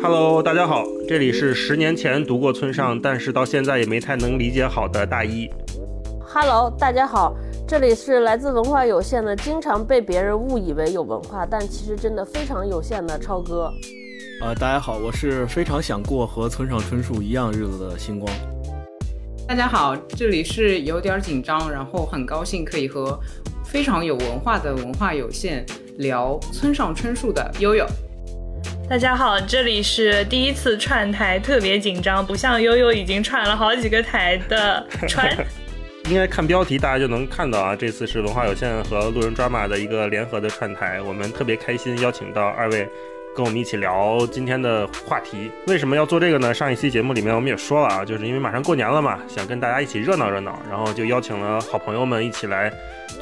Hello，大家好，这里是十年前读过村上，但是到现在也没太能理解好的大一。Hello，大家好，这里是来自文化有限的，经常被别人误以为有文化，但其实真的非常有限的超哥。呃，大家好，我是非常想过和村上春树一样日子的星光。大家好，这里是有点紧张，然后很高兴可以和非常有文化的文化有限聊村上春树的悠悠。大家好，这里是第一次串台，特别紧张，不像悠悠已经串了好几个台的川。应该看标题，大家就能看到啊，这次是文化有限和路人 drama 的一个联合的串台，我们特别开心，邀请到二位。跟我们一起聊今天的话题，为什么要做这个呢？上一期节目里面我们也说了啊，就是因为马上过年了嘛，想跟大家一起热闹热闹，然后就邀请了好朋友们一起来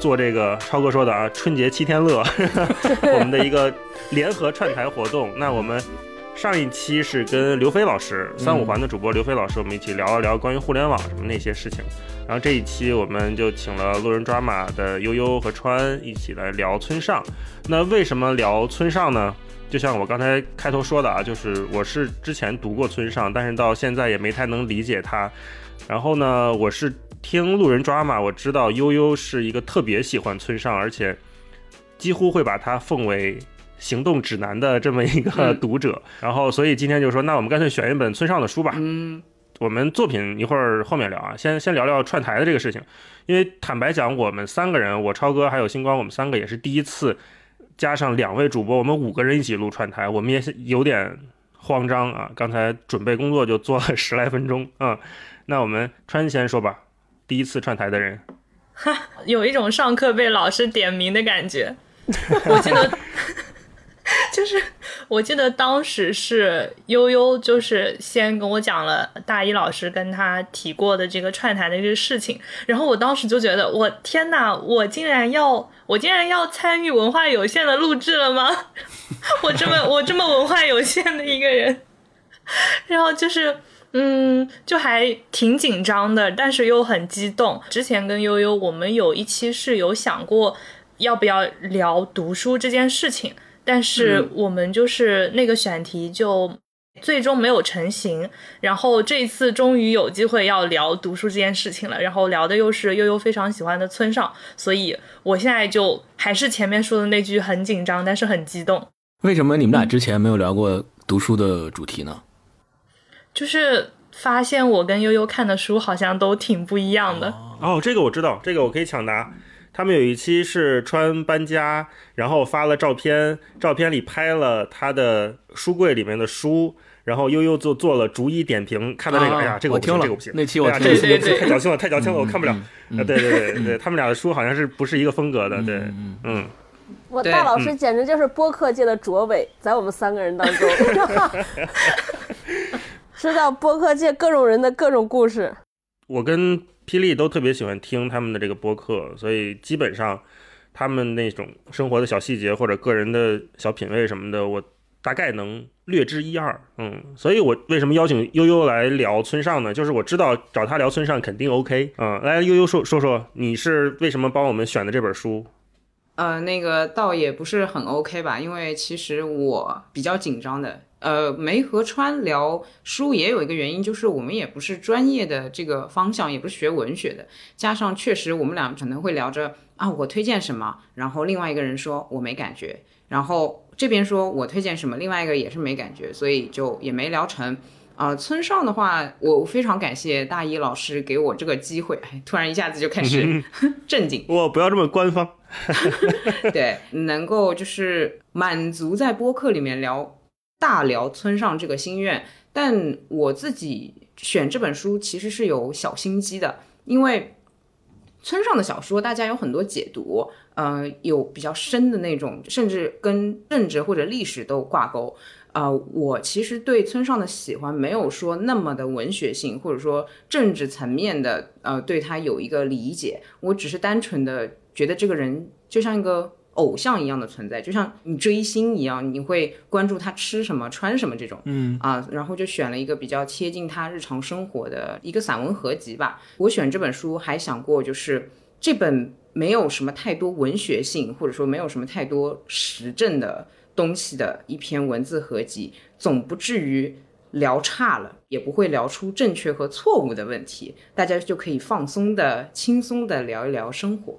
做这个超哥说的啊春节七天乐，我们的一个联合串台活动。那我们上一期是跟刘飞老师，三五环的主播刘飞老师，我们一起聊了聊关于互联网什么那些事情。然后这一期我们就请了路人抓马的悠悠和川一起来聊村上。那为什么聊村上呢？就像我刚才开头说的啊，就是我是之前读过村上，但是到现在也没太能理解他。然后呢，我是听路人抓嘛，我知道悠悠是一个特别喜欢村上，而且几乎会把他奉为行动指南的这么一个 读者。然后，所以今天就说，那我们干脆选一本村上的书吧。嗯，我们作品一会儿后面聊啊，先先聊聊串台的这个事情。因为坦白讲，我们三个人，我超哥还有星光，我们三个也是第一次。加上两位主播，我们五个人一起录串台，我们也是有点慌张啊。刚才准备工作就做了十来分钟啊。那我们川先说吧，第一次串台的人，哈，有一种上课被老师点名的感觉。我记得。就是，我记得当时是悠悠，就是先跟我讲了大一老师跟他提过的这个串台的这个事情，然后我当时就觉得，我天呐，我竟然要，我竟然要参与文化有限的录制了吗？我这么我这么文化有限的一个人，然后就是，嗯，就还挺紧张的，但是又很激动。之前跟悠悠我们有一期是有想过要不要聊读书这件事情。但是我们就是那个选题就最终没有成型，然后这一次终于有机会要聊读书这件事情了，然后聊的又是悠悠非常喜欢的村上，所以我现在就还是前面说的那句很紧张，但是很激动。为什么你们俩之前没有聊过读书的主题呢？就是发现我跟悠悠看的书好像都挺不一样的。哦，这个我知道，这个我可以抢答。他们有一期是川搬家，然后发了照片，照片里拍了他的书柜里面的书，然后悠悠就做了逐一点评，看到这个，哎呀，这个我听了，这个不行，那期我这个太矫情了，太矫情了，我看不了。啊，对对对对，他们俩的书好像是不是一个风格的，对，嗯。我大老师简直就是播客界的卓伟，在我们三个人当中，知道播客界各种人的各种故事。我跟。霹雳都特别喜欢听他们的这个播客，所以基本上他们那种生活的小细节或者个人的小品味什么的，我大概能略知一二。嗯，所以我为什么邀请悠悠来聊村上呢？就是我知道找他聊村上肯定 OK。嗯，来悠悠说说说，你是为什么帮我们选的这本书？呃，那个倒也不是很 OK 吧，因为其实我比较紧张的。呃，没和川聊书也有一个原因，就是我们也不是专业的这个方向，也不是学文学的。加上确实我们俩可能会聊着啊，我推荐什么，然后另外一个人说我没感觉，然后这边说我推荐什么，另外一个也是没感觉，所以就也没聊成。啊，村上的话，我非常感谢大一老师给我这个机会。哎，突然一下子就开始 正经，我不要这么官方。对，能够就是满足在播客里面聊。大聊村上这个心愿，但我自己选这本书其实是有小心机的，因为村上的小说大家有很多解读，呃，有比较深的那种，甚至跟政治或者历史都挂钩。呃，我其实对村上的喜欢没有说那么的文学性，或者说政治层面的，呃，对他有一个理解，我只是单纯的觉得这个人就像一个。偶像一样的存在，就像你追星一样，你会关注他吃什么、穿什么这种，嗯啊，然后就选了一个比较贴近他日常生活的一个散文合集吧。我选这本书还想过，就是这本没有什么太多文学性，或者说没有什么太多实证的东西的一篇文字合集，总不至于聊差了，也不会聊出正确和错误的问题，大家就可以放松的、轻松的聊一聊生活。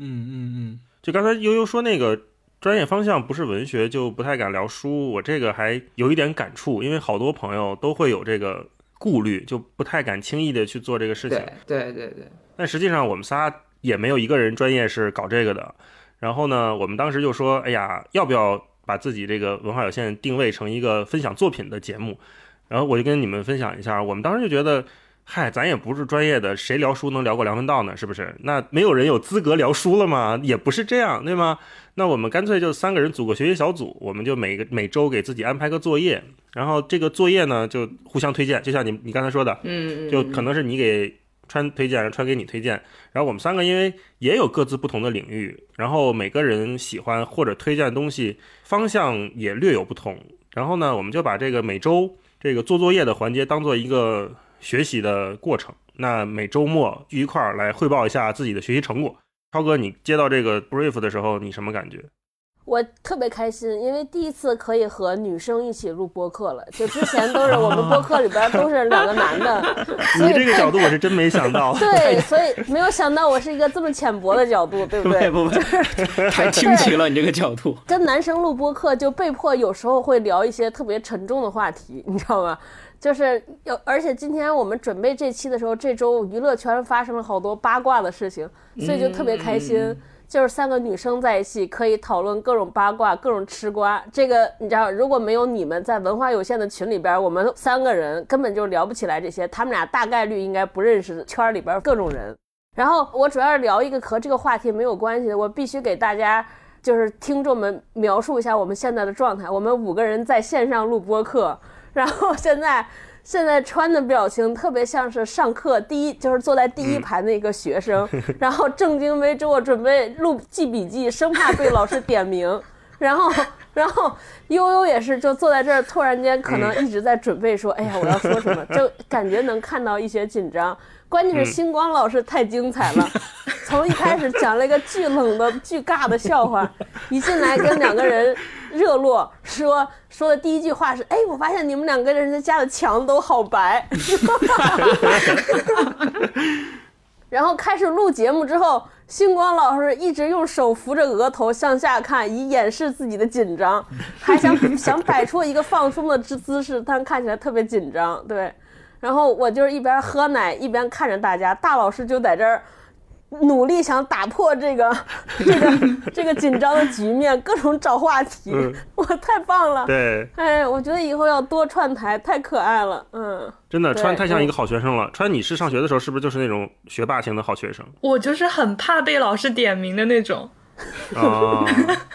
嗯嗯嗯，就刚才悠悠说那个专业方向不是文学，就不太敢聊书。我这个还有一点感触，因为好多朋友都会有这个顾虑，就不太敢轻易的去做这个事情。对对对对。但实际上我们仨也没有一个人专业是搞这个的。然后呢，我们当时就说，哎呀，要不要把自己这个文化有限定位成一个分享作品的节目？然后我就跟你们分享一下，我们当时就觉得。嗨，咱也不是专业的，谁聊书能聊过梁文道呢？是不是？那没有人有资格聊书了吗？也不是这样，对吗？那我们干脆就三个人组个学习小组，我们就每个每周给自己安排个作业，然后这个作业呢就互相推荐，就像你你刚才说的，嗯，就可能是你给川推荐，川给你推荐，然后我们三个因为也有各自不同的领域，然后每个人喜欢或者推荐的东西方向也略有不同，然后呢，我们就把这个每周这个做作业的环节当做一个。学习的过程，那每周末聚一块儿来汇报一下自己的学习成果。超哥，你接到这个 brief 的时候，你什么感觉？我特别开心，因为第一次可以和女生一起录播客了。就之前都是我们播客里边都是两个男的。你这个角度我是真没想到。对，所以没有想到我是一个这么浅薄的角度，对不对？不不，太清奇了，你这个角度。跟男生录播客就被迫有时候会聊一些特别沉重的话题，你知道吗？就是有，而且今天我们准备这期的时候，这周娱乐圈发生了好多八卦的事情，所以就特别开心。就是三个女生在一起，可以讨论各种八卦、各种吃瓜。这个你知道，如果没有你们在文化有限的群里边，我们三个人根本就聊不起来这些。他们俩大概率应该不认识圈里边各种人。然后我主要是聊一个和这个话题没有关系的，我必须给大家就是听众们描述一下我们现在的状态。我们五个人在线上录播课。然后现在，现在穿的表情特别像是上课第一，就是坐在第一排那个学生，然后正襟危坐准备录记笔记，生怕被老师点名。然后，然后悠悠也是就坐在这儿，突然间可能一直在准备说：“哎呀，我要说什么？”就感觉能看到一些紧张。关键是星光老师太精彩了，从一开始讲了一个巨冷的、巨尬的笑话，一进来跟两个人热络，说说的第一句话是：“哎，我发现你们两个人家的墙都好白。”然后开始录节目之后，星光老师一直用手扶着额头向下看，以掩饰自己的紧张，还想 想摆出一个放松的姿姿势，但看起来特别紧张。对。然后我就是一边喝奶一边看着大家，大老师就在这儿努力想打破这个 这个这个紧张的局面，各种找话题，我，太棒了！对，哎，我觉得以后要多串台，太可爱了，嗯，真的，川太像一个好学生了。川，你是上学的时候是不是就是那种学霸型的好学生？我就是很怕被老师点名的那种，啊，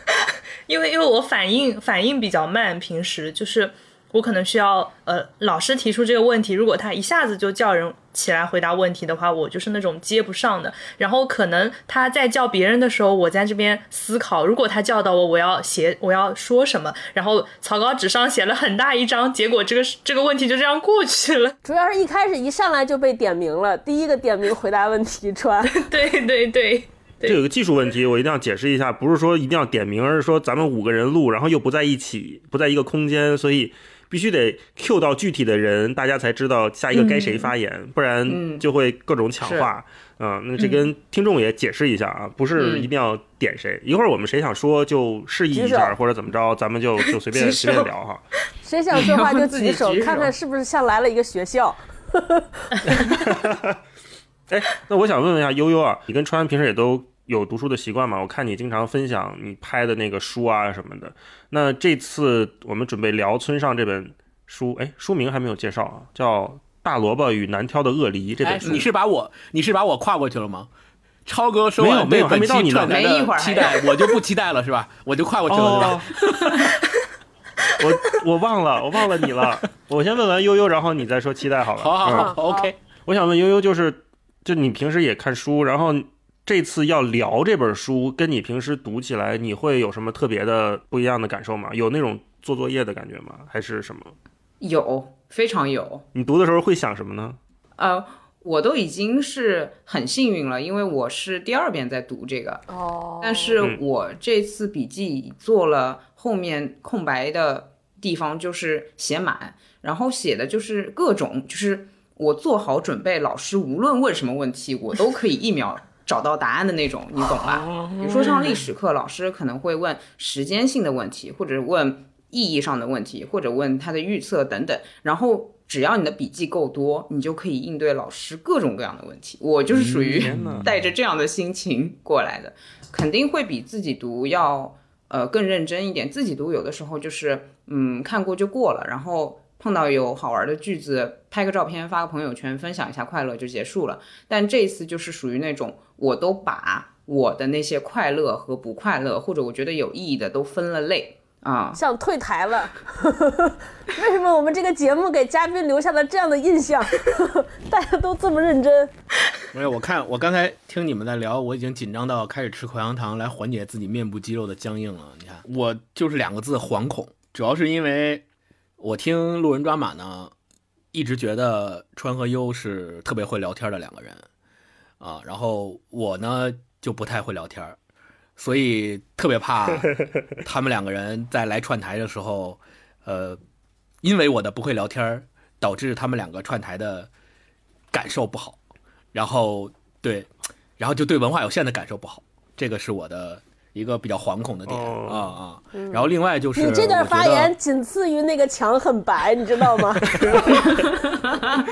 因为因为我反应反应比较慢，平时就是。我可能需要呃，老师提出这个问题，如果他一下子就叫人起来回答问题的话，我就是那种接不上的。然后可能他在叫别人的时候，我在这边思考，如果他叫到我，我要写我要说什么，然后草稿纸上写了很大一张，结果这个这个问题就这样过去了。主要是一开始一上来就被点名了，第一个点名回答问题穿。对对对，这有个技术问题，我一定要解释一下，不是说一定要点名，而是说咱们五个人录，然后又不在一起，不在一个空间，所以。必须得 Q 到具体的人，大家才知道下一个该谁发言，不然就会各种抢话。嗯，那这跟听众也解释一下啊，不是一定要点谁，一会儿我们谁想说就示意一下或者怎么着，咱们就就随便 随便聊哈。谁想说话就举手，看看是不是像来了一个学校。哎，那我想问问一下悠悠啊，你跟川平时也都。有读书的习惯吗？我看你经常分享你拍的那个书啊什么的。那这次我们准备聊村上这本书，哎，书名还没有介绍啊，叫《大萝卜与难挑的鳄梨》这本书。你是把我你是把我跨过去了吗？超哥说没有没有还没到你呢，没一会儿期待，我就不期待了是吧？我就跨过去了是吧？我我忘了，我忘了你了。我先问完悠悠，然后你再说期待好了。好好好，OK。我想问悠悠，就是就你平时也看书，然后。这次要聊这本书，跟你平时读起来，你会有什么特别的不一样的感受吗？有那种做作业的感觉吗？还是什么？有，非常有。你读的时候会想什么呢？呃，我都已经是很幸运了，因为我是第二遍在读这个，哦，但是我这次笔记做了后面空白的地方，就是写满，然后写的就是各种，就是我做好准备，老师无论问什么问题，我都可以一秒找到答案的那种，你懂吧？比如说上历史课，老师可能会问时间性的问题，或者问意义上的问题，或者问他的预测等等，然后。只要你的笔记够多，你就可以应对老师各种各样的问题。我就是属于带着这样的心情过来的，肯定会比自己读要呃更认真一点。自己读有的时候就是嗯看过就过了，然后碰到有好玩的句子，拍个照片发个朋友圈，分享一下快乐就结束了。但这一次就是属于那种我都把我的那些快乐和不快乐，或者我觉得有意义的都分了类啊。想退台了。为什么我们这个节目给嘉宾留下了这样的印象？大家都这么认真，没有，我看我刚才听你们在聊，我已经紧张到开始吃口香糖来缓解自己面部肌肉的僵硬了。你看，我就是两个字：惶恐。主要是因为我听路人抓马呢，一直觉得川和优是特别会聊天的两个人啊，然后我呢就不太会聊天，所以特别怕 他们两个人在来串台的时候，呃，因为我的不会聊天，导致他们两个串台的感受不好。然后对，然后就对文化有限的感受不好，这个是我的一个比较惶恐的点、哦啊啊。然后另外就是你这段发言仅次于那个墙很白，你知道吗？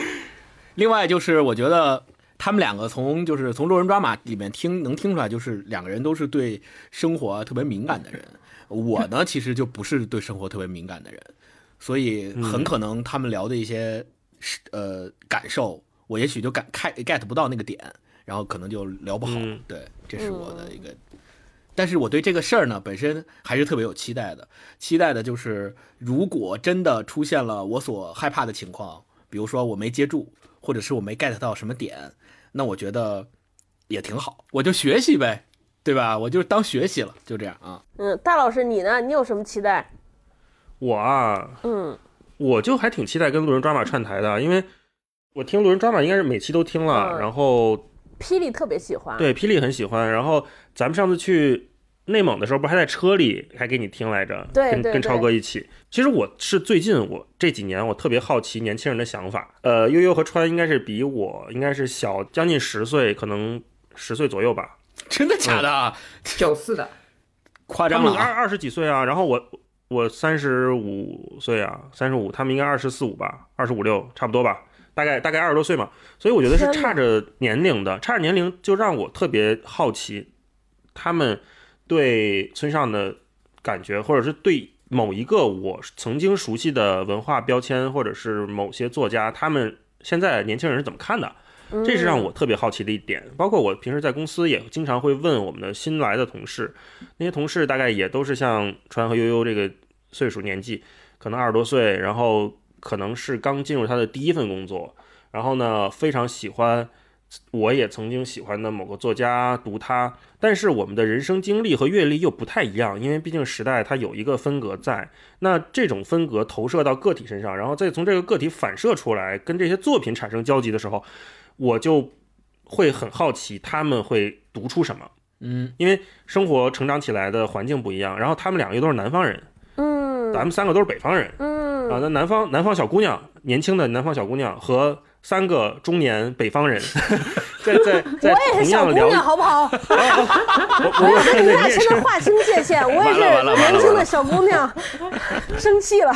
另外就是我觉得他们两个从就是从《路人抓马》里面听能听出来，就是两个人都是对生活特别敏感的人。我呢，其实就不是对生活特别敏感的人，所以很可能他们聊的一些是呃感受，我也许就感 get get 不到那个点，然后可能就聊不好。嗯对，这是我的一个。但是我对这个事儿呢，本身还是特别有期待的。期待的就是，如果真的出现了我所害怕的情况，比如说我没接住，或者是我没 get 到什么点，那我觉得也挺好，我就学习呗，对吧？我就当学习了，就这样啊。嗯，大老师你呢？你有什么期待？我啊，嗯，我就还挺期待跟路人抓马串台的，因为我听路人抓马应该是每期都听了，嗯然后霹雳特别喜欢。，对霹雳很喜欢，然后咱们上次去内蒙的时候，不还在车里还给你听来着？对跟跟超哥一起。其实我是最近我这几年我特别好奇年轻人的想法。呃，悠悠和川应该是比我应该是小将近十岁，可能十岁左右吧。真的假的啊？九四的，夸张了二二十几岁啊，然后我我三十五岁啊，三十五，他们应该二十四五吧，二十五六差不多吧，大概大概二十多岁嘛，所以我觉得是差着年龄的，差着年龄就让我特别好奇，他们对村上的感觉，或者是对某一个我曾经熟悉的文化标签，或者是某些作家，他们现在年轻人是怎么看的？这是让我特别好奇的一点。包括我平时在公司也经常会问我们的新来的同事，那些同事大概也都是像川和悠悠这个岁数年纪，可能二十多岁，然后可能是刚进入他的第一份工作，然后呢非常喜欢。我也曾经喜欢的某个作家，读他，但是我们的人生经历和阅历又不太一样，因为毕竟时代它有一个分隔在。那这种分隔投射到个体身上，然后再从这个个体反射出来，跟这些作品产生交集的时候，我就会很好奇他们会读出什么。嗯，因为生活成长起来的环境不一样，然后他们两个又都是南方人，嗯咱们三个都是北方人嗯啊。那南方南方小姑娘，年轻的南方小姑娘和三个中年北方人，在在在我也同样聊，是小姑娘，好不好？我我要我跟你大对你也是声的划清界限，我也是年轻的小姑娘，生气了。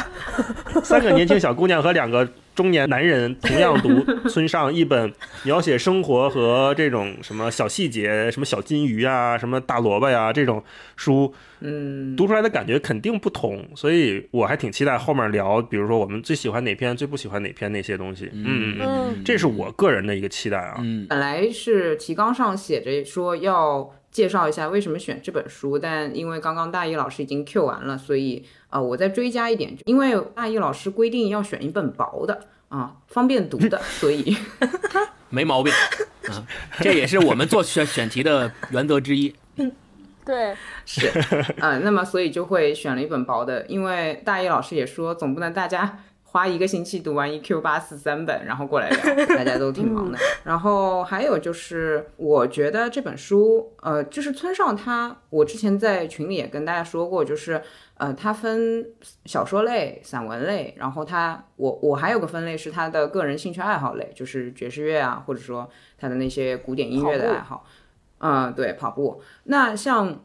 三个年轻小姑娘和两个中年男人同样读 村上一本描写生活和这种什么小细节，什么小金鱼啊，什么大萝卜呀、这种书，嗯，读出来的感觉肯定不同，所以我还挺期待后面聊，比如说我们最喜欢哪篇，最不喜欢哪篇那些东西。嗯。嗯嗯，嗯。这是我个人的一个期待啊。嗯。本来是提纲上写着说要介绍一下为什么选这本书，但因为刚刚大一老师已经 Q 完了，所以呃我再追加一点，因为大一老师规定要选一本薄的啊，方便读的，所以。没毛病。啊，这也是我们做选选题的原则之一。对，是啊、那么所以就会选了一本薄的，因为大一老师也说总不能大家花一个星期读完一 Q 八四三本，然后过来聊，大家都挺忙的。然后还有就是，我觉得这本书，呃，就是村上他，我之前在群里也跟大家说过，就是呃，他分小说类、散文类，然后他我我还有个分类是他的个人兴趣爱好类，就是爵士乐啊，或者说他的那些古典音乐的爱好。嗯，对，跑步。那像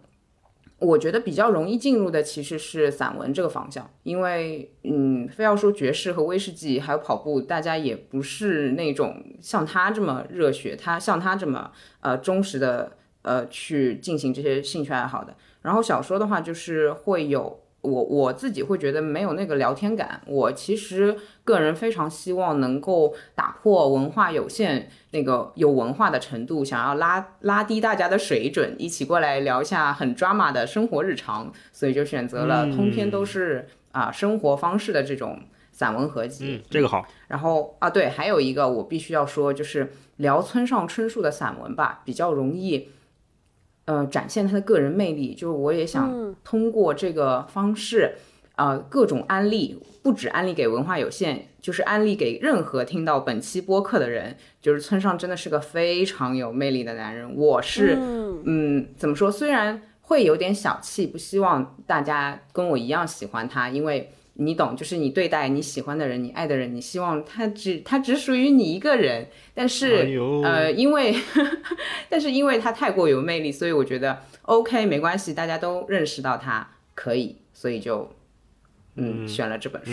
我觉得比较容易进入的其实是散文这个方向，因为嗯，非要说爵士和威士忌还有跑步，大家也不是那种像他这么热血，他像他这么呃忠实的呃去进行这些兴趣爱好的。然后小说的话，就是会有我我自己会觉得没有那个聊天感。我其实个人非常希望能够打破文化有限那个有文化的程度，想要拉拉低大家的水准，一起过来聊一下很 drama 的生活日常，所以就选择了通篇都是啊、生活方式的这种散文合集。嗯，这个好。然后啊，对，还有一个我必须要说，就是聊村上春树的散文吧，比较容易，呃，展现他的个人魅力。就是我也想通过这个方式，呃，各种安利，不止安利给文化有限，就是安利给任何听到本期播客的人。就是村上真的是个非常有魅力的男人，我是，嗯怎么说？虽然会有点小气，不希望大家跟我一样喜欢他，因为。你懂，就是你对待你喜欢的人、你爱的人，你希望他只他只属于你一个人。但是、哎呃，因为 但是因为他太过有魅力，所以我觉得 OK 没关系，大家都认识到他可以，所以就嗯选了这本书。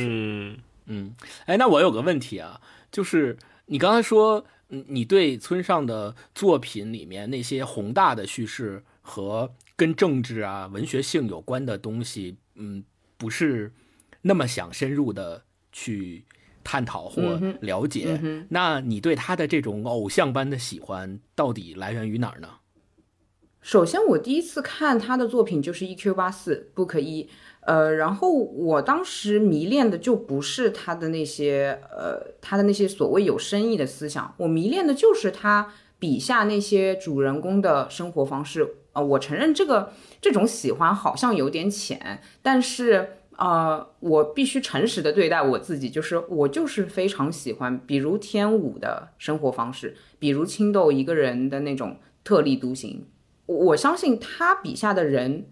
嗯，哎，那我有个问题啊，就是你刚才说，嗯你对村上的作品里面那些宏大的叙事和跟政治啊、文学性有关的东西，嗯，不是那么想深入的去探讨或了解。那你对他的这种偶像般的喜欢，到底来源于哪儿呢？首先，我第一次看他的作品就是 EQ 八四 Book 一，呃，然后我当时迷恋的就不是他的那些呃他的那些所谓有深意的思想，我迷恋的就是他笔下那些主人公的生活方式。呃，我承认这个这种喜欢好像有点浅，但是呃，我必须诚实的对待我自己，就是我就是非常喜欢，比如天舞的生活方式，比如青豆一个人的那种特立独行。我我相信他笔下的人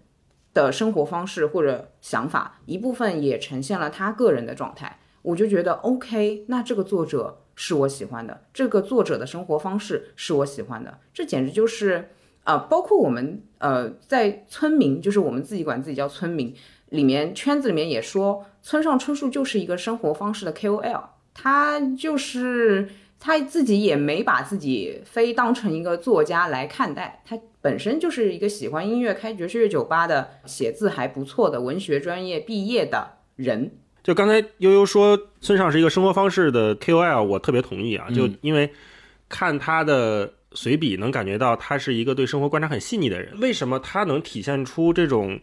的生活方式或者想法，一部分也呈现了他个人的状态。我就觉得 OK，那这个作者是我喜欢的，这个作者的生活方式是我喜欢的，这简直就是呃，包括我们呃在村民，就是我们自己管自己叫村民里面圈子里面也说，村上春树就是一个生活方式的 KOL，他就是他自己也没把自己非当成一个作家来看待，他本身就是一个喜欢音乐、开爵士乐酒吧的、写字还不错的文学专业毕业的人。就刚才悠悠说村上是一个生活方式的 KOL，我特别同意啊。就因为看他的随笔，能感觉到他是一个对生活观察很细腻的人。为什么他能体现出这种，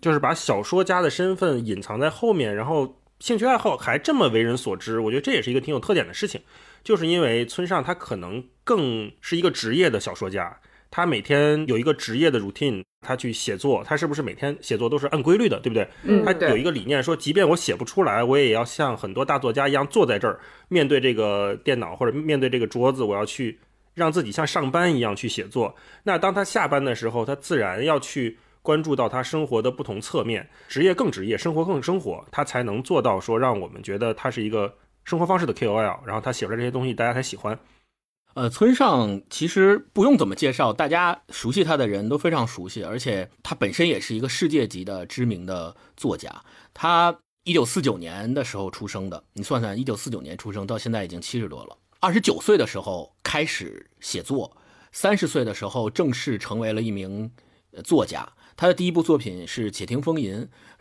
就是把小说家的身份隐藏在后面，然后兴趣爱好还这么为人所知？我觉得这也是一个挺有特点的事情。就是因为村上他可能更是一个职业的小说家，他每天有一个职业的 routine，他去写作，他是不是每天写作都是按规律的，对不对？嗯，他有一个理念说，即便我写不出来，我也要像很多大作家一样坐在这儿，面对这个电脑或者面对这个桌子，我要去让自己像上班一样去写作。那当他下班的时候，他自然要去关注到他生活的不同侧面，职业更职业，生活更生活，他才能做到说让我们觉得他是一个生活方式的 KOL，然后他写出来这些东西大家才喜欢。呃，村上其实不用怎么介绍，大家熟悉他的人都非常熟悉，而且他本身也是一个世界级的知名的作家。他一九四九年的时候出生的，你算算，一九四九年出生到现在已经七十多了。二十九岁的时候开始写作，三十岁的时候正式成为了一名作家。他的第一部作品是《且听风吟》，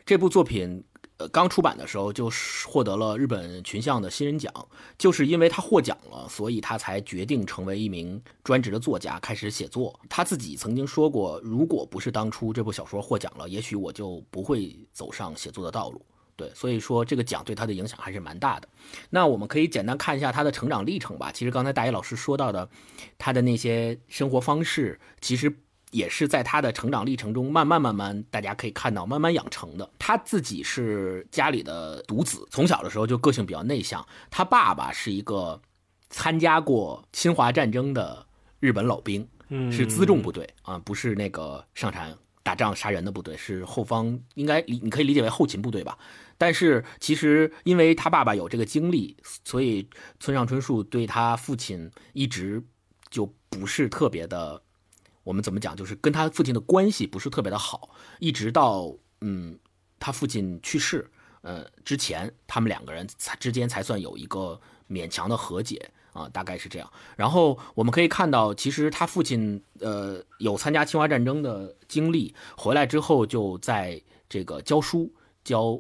这部作品呃刚出版的时候就获得了日本群像的新人奖。就是因为他获奖了，所以他才决定成为一名专职的作家，开始写作。他自己曾经说过，如果不是当初这部小说获奖了，也许我就不会走上写作的道路。对，所以说这个奖对他的影响还是蛮大的。那我们可以简单看一下他的成长历程吧。其实刚才大一老师说到的，他的那些生活方式，其实也是在他的成长历程中慢慢慢慢，大家可以看到慢慢养成的。他自己是家里的独子，从小的时候就个性比较内向。他爸爸是一个参加过侵华战争的日本老兵，嗯是辎重部队啊，不是那个上场打仗杀人的部队，是后方应该理你可以理解为后勤部队吧。但是其实因为他爸爸有这个经历，所以村上春树对他父亲一直就不是特别的，我们怎么讲，就是跟他父亲的关系不是特别的好，一直到嗯他父亲去世呃之前，他们两个人才之间才算有一个勉强的和解。啊，大概是这样。然后我们可以看到，其实他父亲呃有参加侵华战争的经历，回来之后就在这个教书，教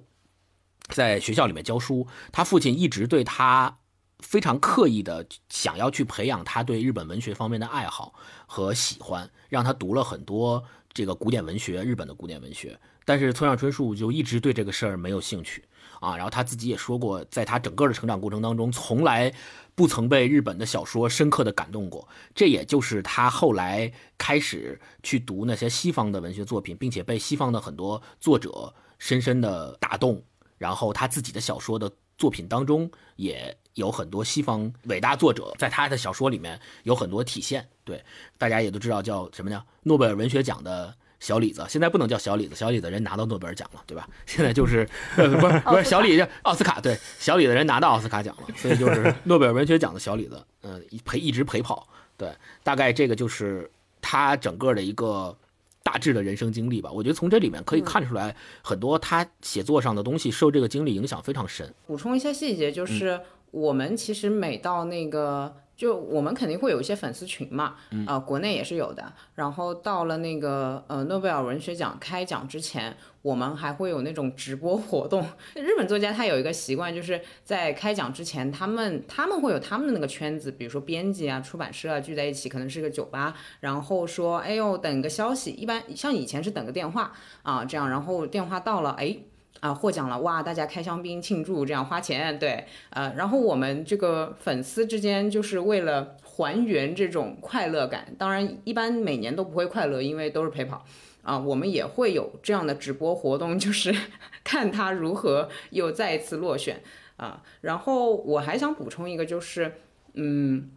在学校里面教书。他父亲一直对他非常刻意的想要去培养他对日本文学方面的爱好和喜欢，让他读了很多这个古典文学，日本的古典文学。但是村上春树就一直对这个事儿没有兴趣啊。然后他自己也说过，在他整个的成长过程当中，从来不曾被日本的小说深刻的感动过。这也就是他后来开始去读那些西方的文学作品，并且被西方的很多作者深深的打动。然后他自己的小说的作品当中也有很多西方伟大作者在他的小说里面有很多体现。对，大家也都知道叫什么呢？诺贝尔文学奖的。小李子现在不能叫小李子，小李子人拿到诺贝尔奖了，对吧？现在就是，呃、不是不是小李叫奥斯卡，对，小李子人拿到奥斯卡奖了，所以就是诺贝尔文学奖的小李子，嗯、陪一直陪跑，对，大概这个就是他整个的一个大致的人生经历吧。我觉得从这里面可以看出来，很多他写作上的东西受这个经历影响非常深。补充一下细节，就是我们其实每到那个。就我们肯定会有一些粉丝群嘛，啊、国内也是有的。然后到了那个呃诺贝尔文学奖开奖之前，我们还会有那种直播活动。日本作家他有一个习惯，就是在开奖之前，他们他们会有他们的那个圈子，比如说编辑啊、出版社啊聚在一起，可能是个酒吧，然后说，哎呦，等个消息，一般像以前是等个电话啊，这样，然后电话到了，哎。啊，获奖了哇！大家开香槟庆祝，这样花钱，对，呃，然后我们这个粉丝之间就是为了还原这种快乐感，当然一般每年都不会快乐，因为都是陪跑啊，我们也会有这样的直播活动，就是 看他如何又再一次落选啊。然后我还想补充一个，就是嗯，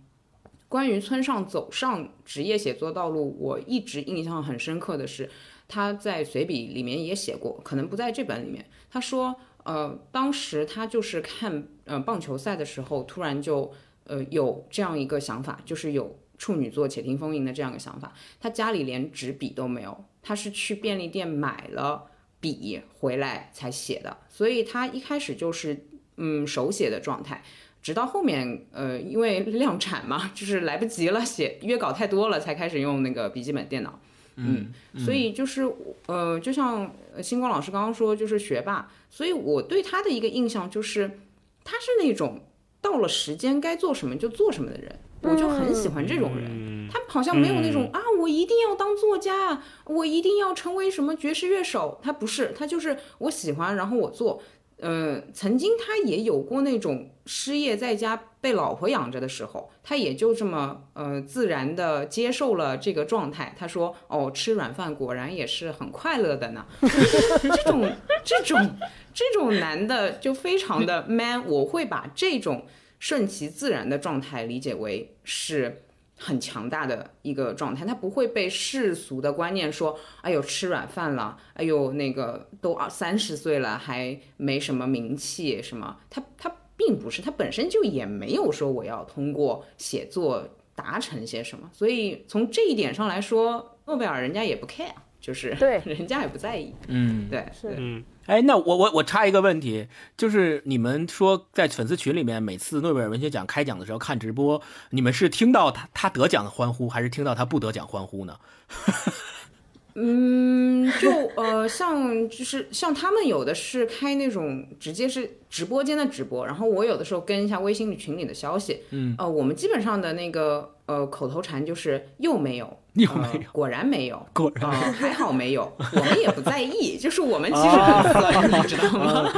关于村上走上职业写作道路，我一直印象很深刻的是。他在随笔里面也写过，可能不在这本里面。他说，呃，当时他就是看呃棒球赛的时候，突然就呃有这样一个想法，就是有处女座且听风吟的这样一个想法。他家里连纸笔都没有，他是去便利店买了笔回来才写的。所以他一开始就是嗯手写的状态，直到后面呃因为 量产嘛，就是来不及了，写约稿太多了，才开始用那个笔记本电脑。嗯，所以就是呃，就像星光老师刚刚说，就是学霸，所以我对他的一个印象就是，他是那种到了时间该做什么就做什么的人，我就很喜欢这种人。他好像没有那种、啊，我一定要当作家，我一定要成为什么爵士乐手，他不是，他就是我喜欢，然后我做。呃，曾经他也有过那种失业在家被老婆养着的时候，他也就这么呃自然的接受了这个状态。他说：“哦，吃软饭果然也是很快乐的呢。”这种这种这种男的就非常的 man，我会把这种顺其自然的状态理解为是。很强大的一个状态，他不会被世俗的观念说，哎呦吃软饭了，哎呦那个都二三十岁了还没什么名气什么，他他并不是，他本身就也没有说我要通过写作达成些什么，所以从这一点上来说，诺贝尔人家也不 care，就是对 人家也不在意，嗯，对，是。嗯，哎，那我我我插一个问题，就是你们说在粉丝群里面，每次诺贝尔文学奖开奖的时候看直播，你们是听到他他得奖的欢呼，还是听到他不得奖欢呼呢？嗯，就呃，像就是像他们有的是开那种直接是直播间的直播，然后我有的时候跟一下微信群里的消息，嗯，呃，我们基本上的那个呃口头禅就是又没有有没有？果然没有，果然啊、还好没有，我们也不在意，就是我们 其实很酸，你知道吗？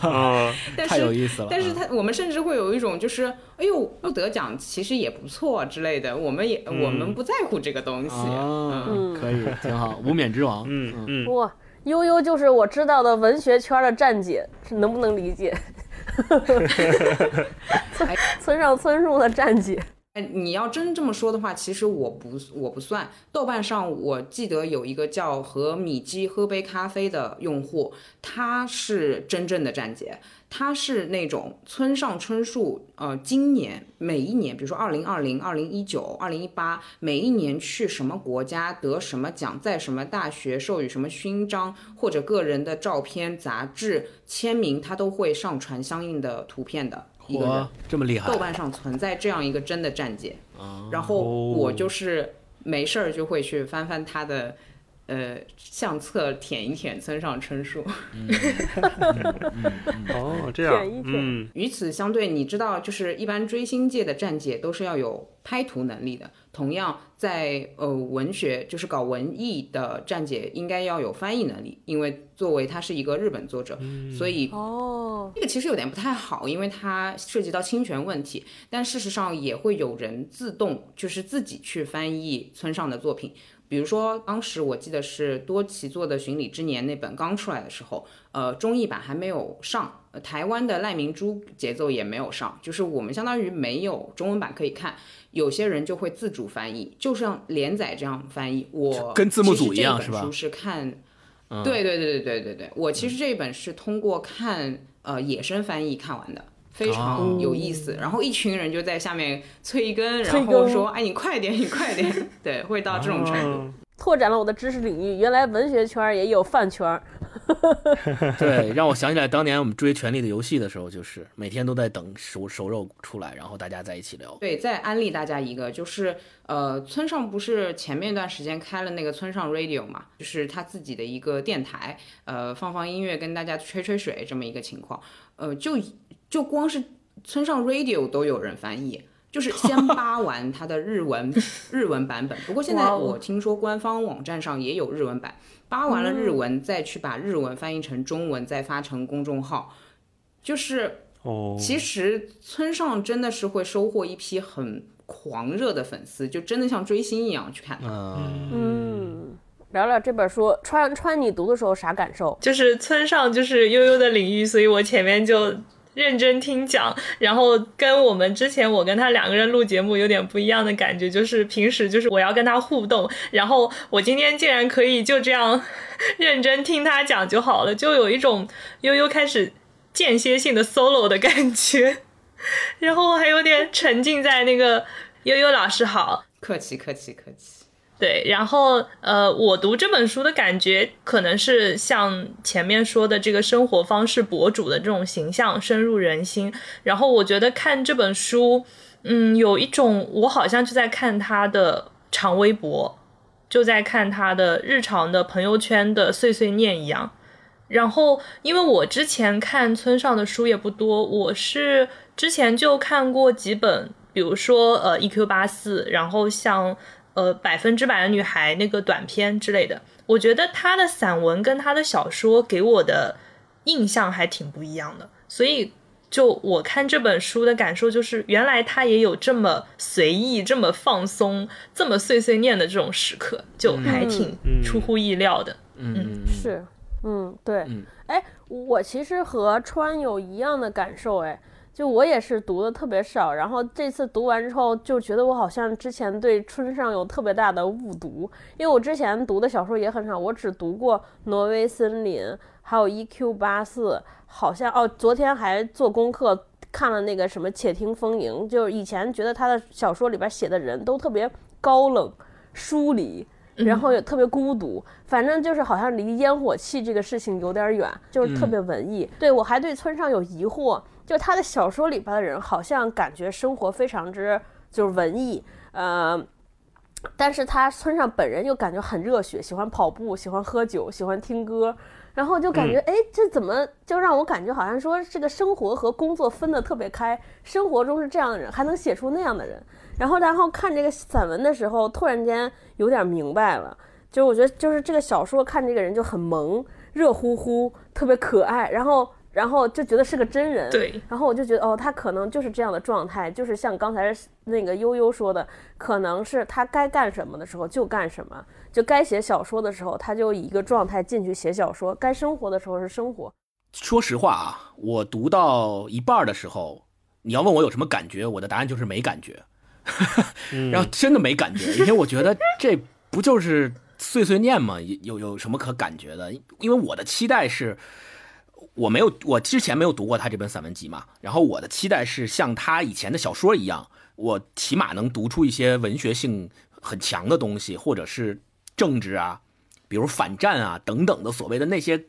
啊，但太有是意思了。但是嗯他我们甚至会有一种就是，哎呦，又得奖，其实也不错之类的，我们也、嗯我们不在乎这个东西。啊，嗯，可以，挺好，无冕之王。嗯嗯，哇，悠悠就是我知道的文学圈的站姐，是能不能理解？村村上村树的站姐，哎，你要真这么说的话，其实我不我不算。豆瓣上我记得有一个叫和米基喝杯咖啡的用户，他是真正的站姐，他是那种村上春树，呃，今年每一年，比如说二零二零、二零一九、二零一八，每一年去什么国家得什么奖，在什么大学授予什么勋章，或者个人的照片、杂志签名，他都会上传相应的图片的一个人。，这么厉害豆！瓣上存在这样一个真的站姐，然后我就是没事儿就会去翻翻他的呃相册，舔一舔村上春树。哦，这样舔一，舔嗯与此相对，你知道，就是一般追星界的站姐都是要有拍图能力的。同样，在呃文学，就是搞文艺的站姐应该要有翻译能力，因为作为他是一个日本作者，所以哦，这个其实有点不太好，因为它涉及到侵权问题。但事实上也会有人自动就是自己去翻译村上的作品。比如说，当时我记得是多奇做的《巡礼之年》那本刚出来的时候，呃，中译版还没有上，呃台湾的赖明珠节奏也没有上，就是我们相当于没有中文版可以看。有些人就会自主翻译，就像连载这样翻译。我跟字幕组其实一样是吧这本书是看对对对对对对对，我其实这一本是通过看呃野生翻译看完的，非常有意思。然后一群人就在下面催更，催然后更说：“哎，你快点，你快点。”对，会到这种程度。哦拓展了我的知识领域。原来文学圈也有饭圈，对，让我想起来当年我们追《权力的游戏》的时候，就是每天都在等熟熟肉出来，然后大家在一起聊。对，再安利大家一个，就是呃，村上不是前面一段时间开了那个村上 Radio 嘛，就是他自己的一个电台，呃，放放音乐跟大家吹吹水这么一个情况，呃，就就光是村上 Radio 都有人翻译。就是先 扒完它的日文日文版本，不过现在我听说官方网站上也有日文版，扒完了日文再去把日文翻译成中文，再发成公众号，就是哦，其实村上真的是会收获一批很狂热的粉丝，就真的像追星一样去看嗯，聊聊这本书，川川你读的时候啥感受？就是村上就是悠悠的领域，所以我前面就认真听讲，然后跟我们之前我跟他两个人录节目有点不一样的感觉，就是平时就是我要跟他互动，然后我今天竟然可以就这样 认真听他讲就好了，就有一种悠悠开始间歇性的 solo 的感觉，然后还有点沉浸在那个悠悠老师好，客气客气客气。对，然后呃，我读这本书的感觉可能是像前面说的这个生活方式博主的这种形象深入人心。然后我觉得看这本书，嗯，有一种我好像就在看他的长微博，就在看他的日常的朋友圈的碎碎念一样。然后，因为我之前看村上的书也不多，我是之前就看过几本，比如说呃 EQ 八四，然后像呃百分之百的女孩那个短片之类的。我觉得他的散文跟他的小说给我的印象还挺不一样的，所以就我看这本书的感受就是，原来他也有这么随意、这么放松、这么碎碎念的这种时刻，就还挺出乎意料的。嗯，是，嗯，对嗯，哎，我其实和川有一样的感受，哎，就我也是读的特别少，然后这次读完之后就觉得我好像之前对村上有特别大的误读，因为我之前读的小说也很少，我只读过《挪威森林》，还有《E.Q. 八四》，好像哦，昨天还做功课看了那个什么《且听风吟》，就是以前觉得他的小说里边写的人都特别高冷、疏离。然后也特别孤独，反正就是好像离烟火气这个事情有点远，就是特别文艺。对我还对村上有疑惑，就他的小说里边的人好像感觉生活非常之就是文艺，呃，但是他村上本人又感觉很热血，喜欢跑步，喜欢喝酒，喜欢听歌，然后就感觉哎，这怎么就让我感觉好像说这个生活和工作分得特别开，生活中是这样的人，还能写出那样的人。然后，然后看这个散文的时候，突然间有点明白了，就是我觉得就是这个小说看这个人就很萌，热乎乎，特别可爱，然后。然后就觉得是个真人，对。然后我就觉得，哦，他可能就是这样的状态，就是像刚才那个悠悠说的，可能是他该干什么的时候就干什么，就该写小说的时候，他就以一个状态进去写小说；该生活的时候是生活。说实话啊，我读到一半的时候，你要问我有什么感觉，我的答案就是没感觉。然后真的没感觉，因为我觉得这不就是碎碎念吗？有有什么可感觉的？因为我的期待是。我没有，我之前没有读过他这本散文集嘛，然后我的期待是像他以前的小说一样，我起码能读出一些文学性很强的东西，或者是政治啊，比如反战啊等等的所谓的那些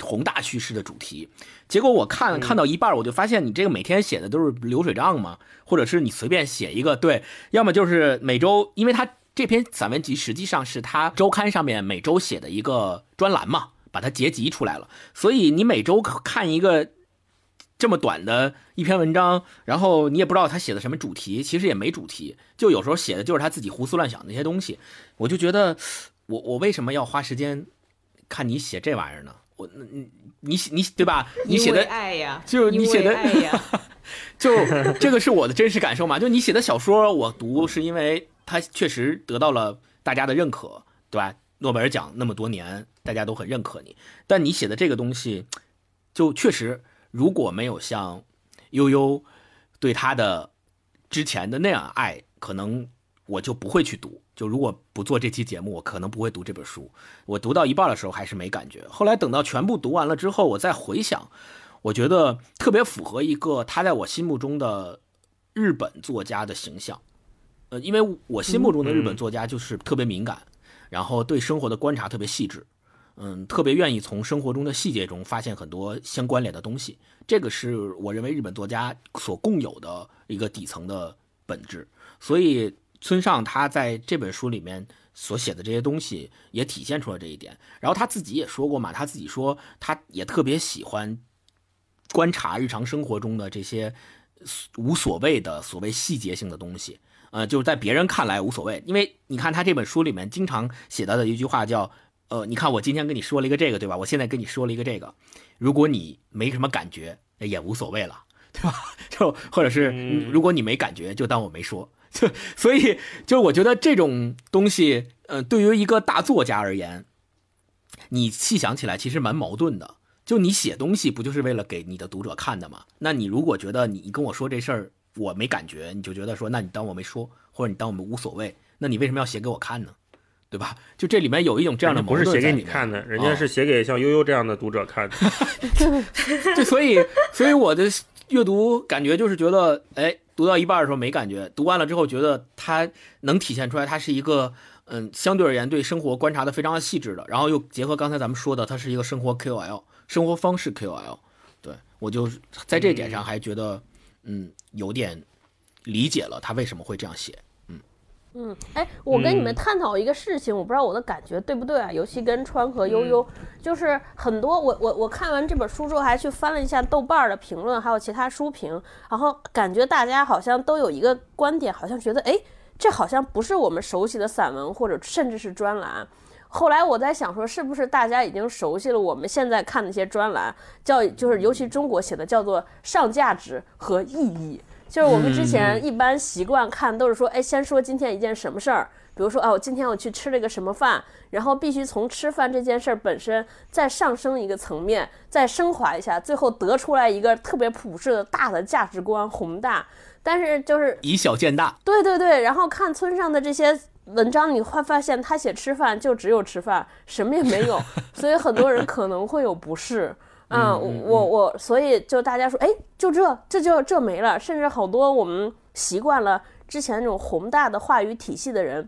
宏大叙事的主题。结果我看看到一半，我就发现你这个每天写的都是流水账嘛，或者是你随便写一个，对，要么就是每周，因为他这篇散文集实际上是他周刊上面每周写的一个专栏嘛。把它结集出来了，所以你每周看一个这么短的一篇文章，然后你也不知道他写的什么主题，其实也没主题，就有时候写的就是他自己胡思乱想那些东西。我就觉得，我我为什么要花时间看你写这玩意儿呢？我你你你对吧？你写的爱呀，就你写的爱呀，就这个是我的真实感受嘛？就你写的小说，我读是因为它确实得到了大家的认可，对吧？诺贝尔奖那么多年，大家都很认可你，但你写的这个东西，就确实如果没有像悠悠对他的之前的那样爱，可能我就不会去读。就如果不做这期节目，我可能不会读这本书。我读到一半的时候还是没感觉，后来等到全部读完了之后，我再回想，我觉得特别符合一个他在我心目中的日本作家的形象。呃，因为我心目中的日本作家就是特别敏感。然后对生活的观察特别细致，嗯，特别愿意从生活中的细节中发现很多相关联的东西。这个是我认为日本作家所共有的一个底层的本质。所以村上他在这本书里面所写的这些东西也体现出了这一点。然后他自己也说过嘛，他自己说他也特别喜欢观察日常生活中的这些无所谓的所谓细节性的东西。呃，就是在别人看来无所谓，因为你看他这本书里面经常写到的一句话叫，呃，你看我今天跟你说了一个这个，对吧？我现在跟你说了一个这个，如果你没什么感觉，也无所谓了，对吧？就或者是如果你没感觉，就当我没说。就所以，就我觉得这种东西，呃，对于一个大作家而言，你细想起来其实蛮矛盾的。就你写东西不就是为了给你的读者看的吗？那你如果觉得你跟我说这事儿。我没感觉，你就觉得说，那你当我没说，或者你当我们无所谓，那你为什么要写给我看呢？对吧？就这里面有一种这样的矛盾。不是写给你看的，人家是写给像悠悠这样的读者看的。就所以，所以我的阅读感觉就是觉得，哎，读到一半的时候没感觉，读完了之后觉得它能体现出来，它是一个嗯，相对而言对生活观察的非常的细致的，然后又结合刚才咱们说的，它是一个生活 KOL，生活方式 KOL。对我就在这点上还觉得。嗯，有点理解了他为什么会这样写。嗯嗯，哎，我跟你们探讨一个事情，我不知道我的感觉对不对啊？尤其跟川和悠悠，就是很多我我我看完这本书之后，还去翻了一下豆瓣的评论，还有其他书评，然后感觉大家好像都有一个观点，好像觉得哎，这好像不是我们熟悉的散文，或者甚至是专栏。后来我在想说，是不是大家已经熟悉了我们现在看那些专栏，叫就是尤其中国写的叫做上价值和意义，就是我们之前一般习惯看都是说，哎，先说今天一件什么事儿，比如说哦，今天我去吃了一个什么饭，然后必须从吃饭这件事儿本身再上升一个层面，再升华一下，最后得出来一个特别普世的大的价值观宏大，但是就是以小见大，对对对，然后看村上的这些。文章你会发现，他写吃饭就只有吃饭，什么也没有，所以很多人可能会有不适。嗯，我我所以就大家说，哎，就这这就这没了，甚至好多我们习惯了之前那种宏大的话语体系的人，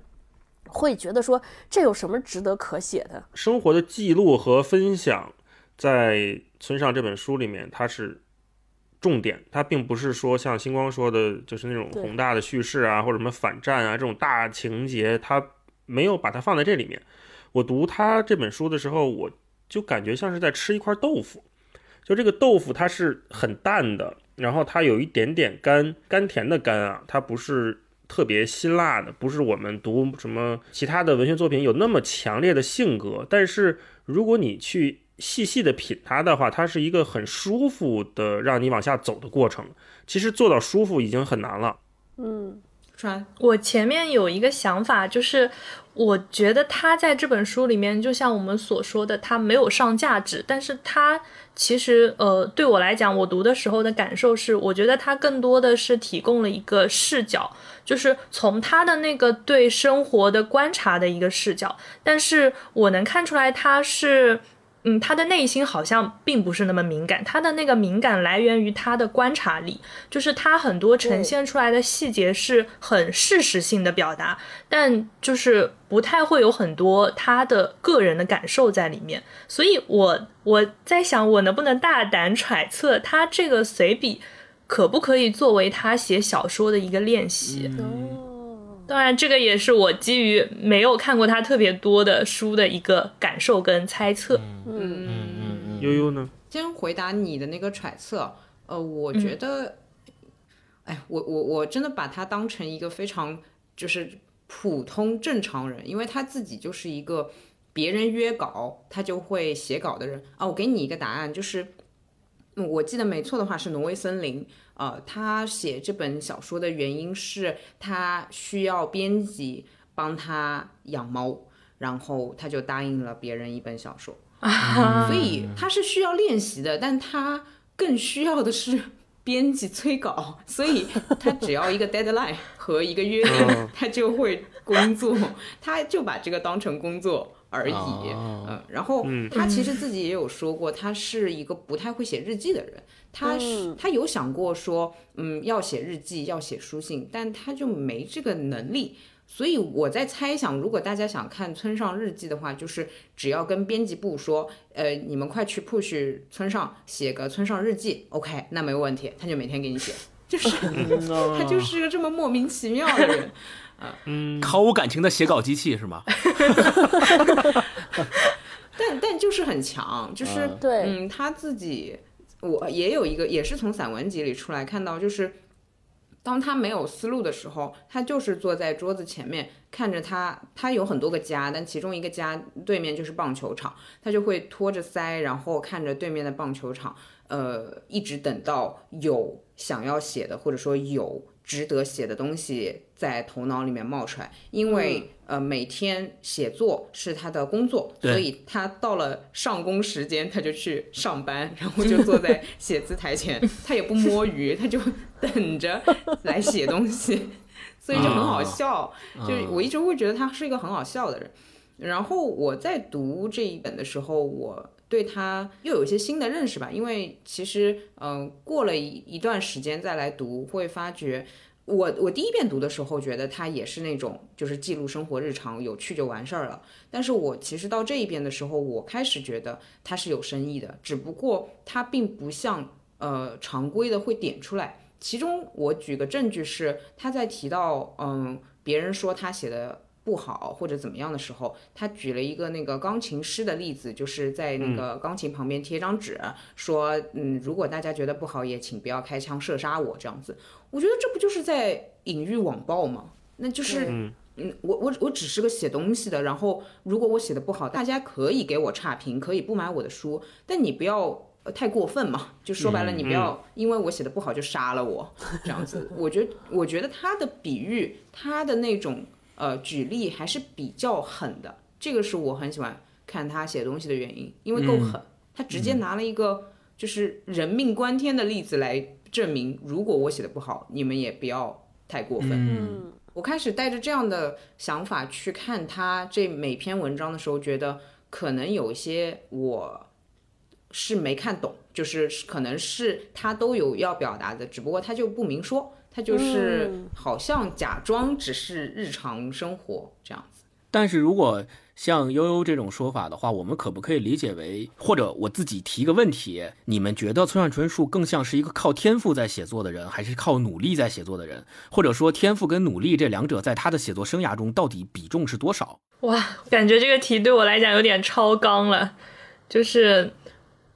会觉得说这有什么值得可写的？生活的记录和分享，在村上这本书里面，它是重点，它并不是说像星光说的，就是那种宏大的叙事啊，或者什么反战啊这种大情节，它没有把它放在这里面。我读他这本书的时候，我就感觉像是在吃一块豆腐，就这个豆腐它是很淡的，然后它有一点点甘甘甜的甘啊，它不是特别辛辣的，不是我们读什么其他的文学作品有那么强烈的性格。但是如果你去细细的品它的话，它是一个很舒服的让你往下走的过程。其实做到舒服已经很难了。嗯川，我前面有一个想法，就是我觉得他在这本书里面，就像我们所说的，它没有上价值，但是它其实呃，对我来讲，我读的时候的感受是，我觉得它更多的是提供了一个视角，就是从他的那个对生活的观察的一个视角，但是我能看出来他是。嗯，他的内心好像并不是那么敏感，他的那个敏感来源于他的观察力，就是他很多呈现出来的细节是很事实性的表达，但就是不太会有很多他的个人的感受在里面。所以我我在想，我能不能大胆揣测，他这个随笔可不可以作为他写小说的一个练习？哦，当然，这个也是我基于没有看过他特别多的书的一个感受跟猜测。嗯嗯嗯悠悠呢？先回答你的那个揣测，呃，我觉得，哎，我我我真的把他当成一个非常就是普通正常人，因为他自己就是一个别人约稿他就会写稿的人啊。我给你一个答案，就是。嗯我记得没错的话是挪威森林，呃，他写这本小说的原因是他需要编辑帮他养猫，然后他就答应了别人一本小说。啊所以 他是需要练习的，但他更需要的是编辑催稿，所以他只要一个 deadline 和一个约定嗯，他就会工作，他就把这个当成工作而已。哦嗯，然后嗯他其实自己也有说过，他是一个不太会写日记的人，他是嗯他有想过说，嗯，要写日记，要写书信，但他就没这个能力。所以我在猜想，如果大家想看村上日记的话，就是只要跟编辑部说，呃，你们快去 push 村上写个村上日记，OK，那没问题，他就每天给你写，就是 他就是个这么莫名其妙的人。毫无感情的写稿机器是吗？但但就是很强，就是、嗯。对。嗯，他自己我也有一个，也是从散文集里出来看到，就是当他没有思路的时候，他就是坐在桌子前面看着他，他有很多个家，但其中一个家对面就是棒球场，他就会托着腮，然后看着对面的棒球场，呃，一直等到有想要写的，或者说有值得写的东西在头脑里面冒出来，因为、呃每天写作是他的工作，所以他到了上工时间他就去上班，然后就坐在 写字台前，他也不摸鱼，他就等着来写东西，所以就很好笑。就是我一直会觉得他是一个很好笑的人。然后我在读这一本的时候，我对他又有一些新的认识吧，因为其实嗯、过了一一段时间再来读，会发觉。我我第一遍读的时候，觉得它也是那种就是记录生活日常，有趣就完事儿了。但是我其实到这一遍的时候，我开始觉得它是有深意的，只不过它并不像呃常规的会点出来。其中我举个证据是，他在提到嗯别人说他写的不好或者怎么样的时候，他举了一个那个钢琴师的例子，就是在那个钢琴旁边贴张纸，说嗯如果大家觉得不好，也请不要开枪射杀我这样子。我觉得这不就是在隐喻网暴吗？那就是。嗯嗯，我我我只是个写东西的，然后如果我写的不好，大家可以给我差评，可以不买我的书，但你不要呃太过分嘛。就说白了，你不要因为我写的不好就杀了我，这样子。我觉得我觉得他的比喻，他的那种呃举例还是比较狠的，这个是我很喜欢看他写东西的原因，因为够狠，他直接拿了一个就是人命关天的例子来证明，如果我写的不好，你们也不要太过分。嗯。我开始带着这样的想法去看他这每篇文章的时候，觉得可能有一些我是没看懂，就是可能是他都有要表达的，只不过他就不明说，他就是嗯好像假装只是日常生活这样子。但是如果像悠悠这种说法的话，我们可不可以理解为，或者我自己提个问题，你们觉得村上春树更像是一个靠天赋在写作的人，还是靠努力在写作的人？或者说，天赋跟努力这两者在他的写作生涯中到底比重是多少？哇，感觉这个题对我来讲有点超纲了。就是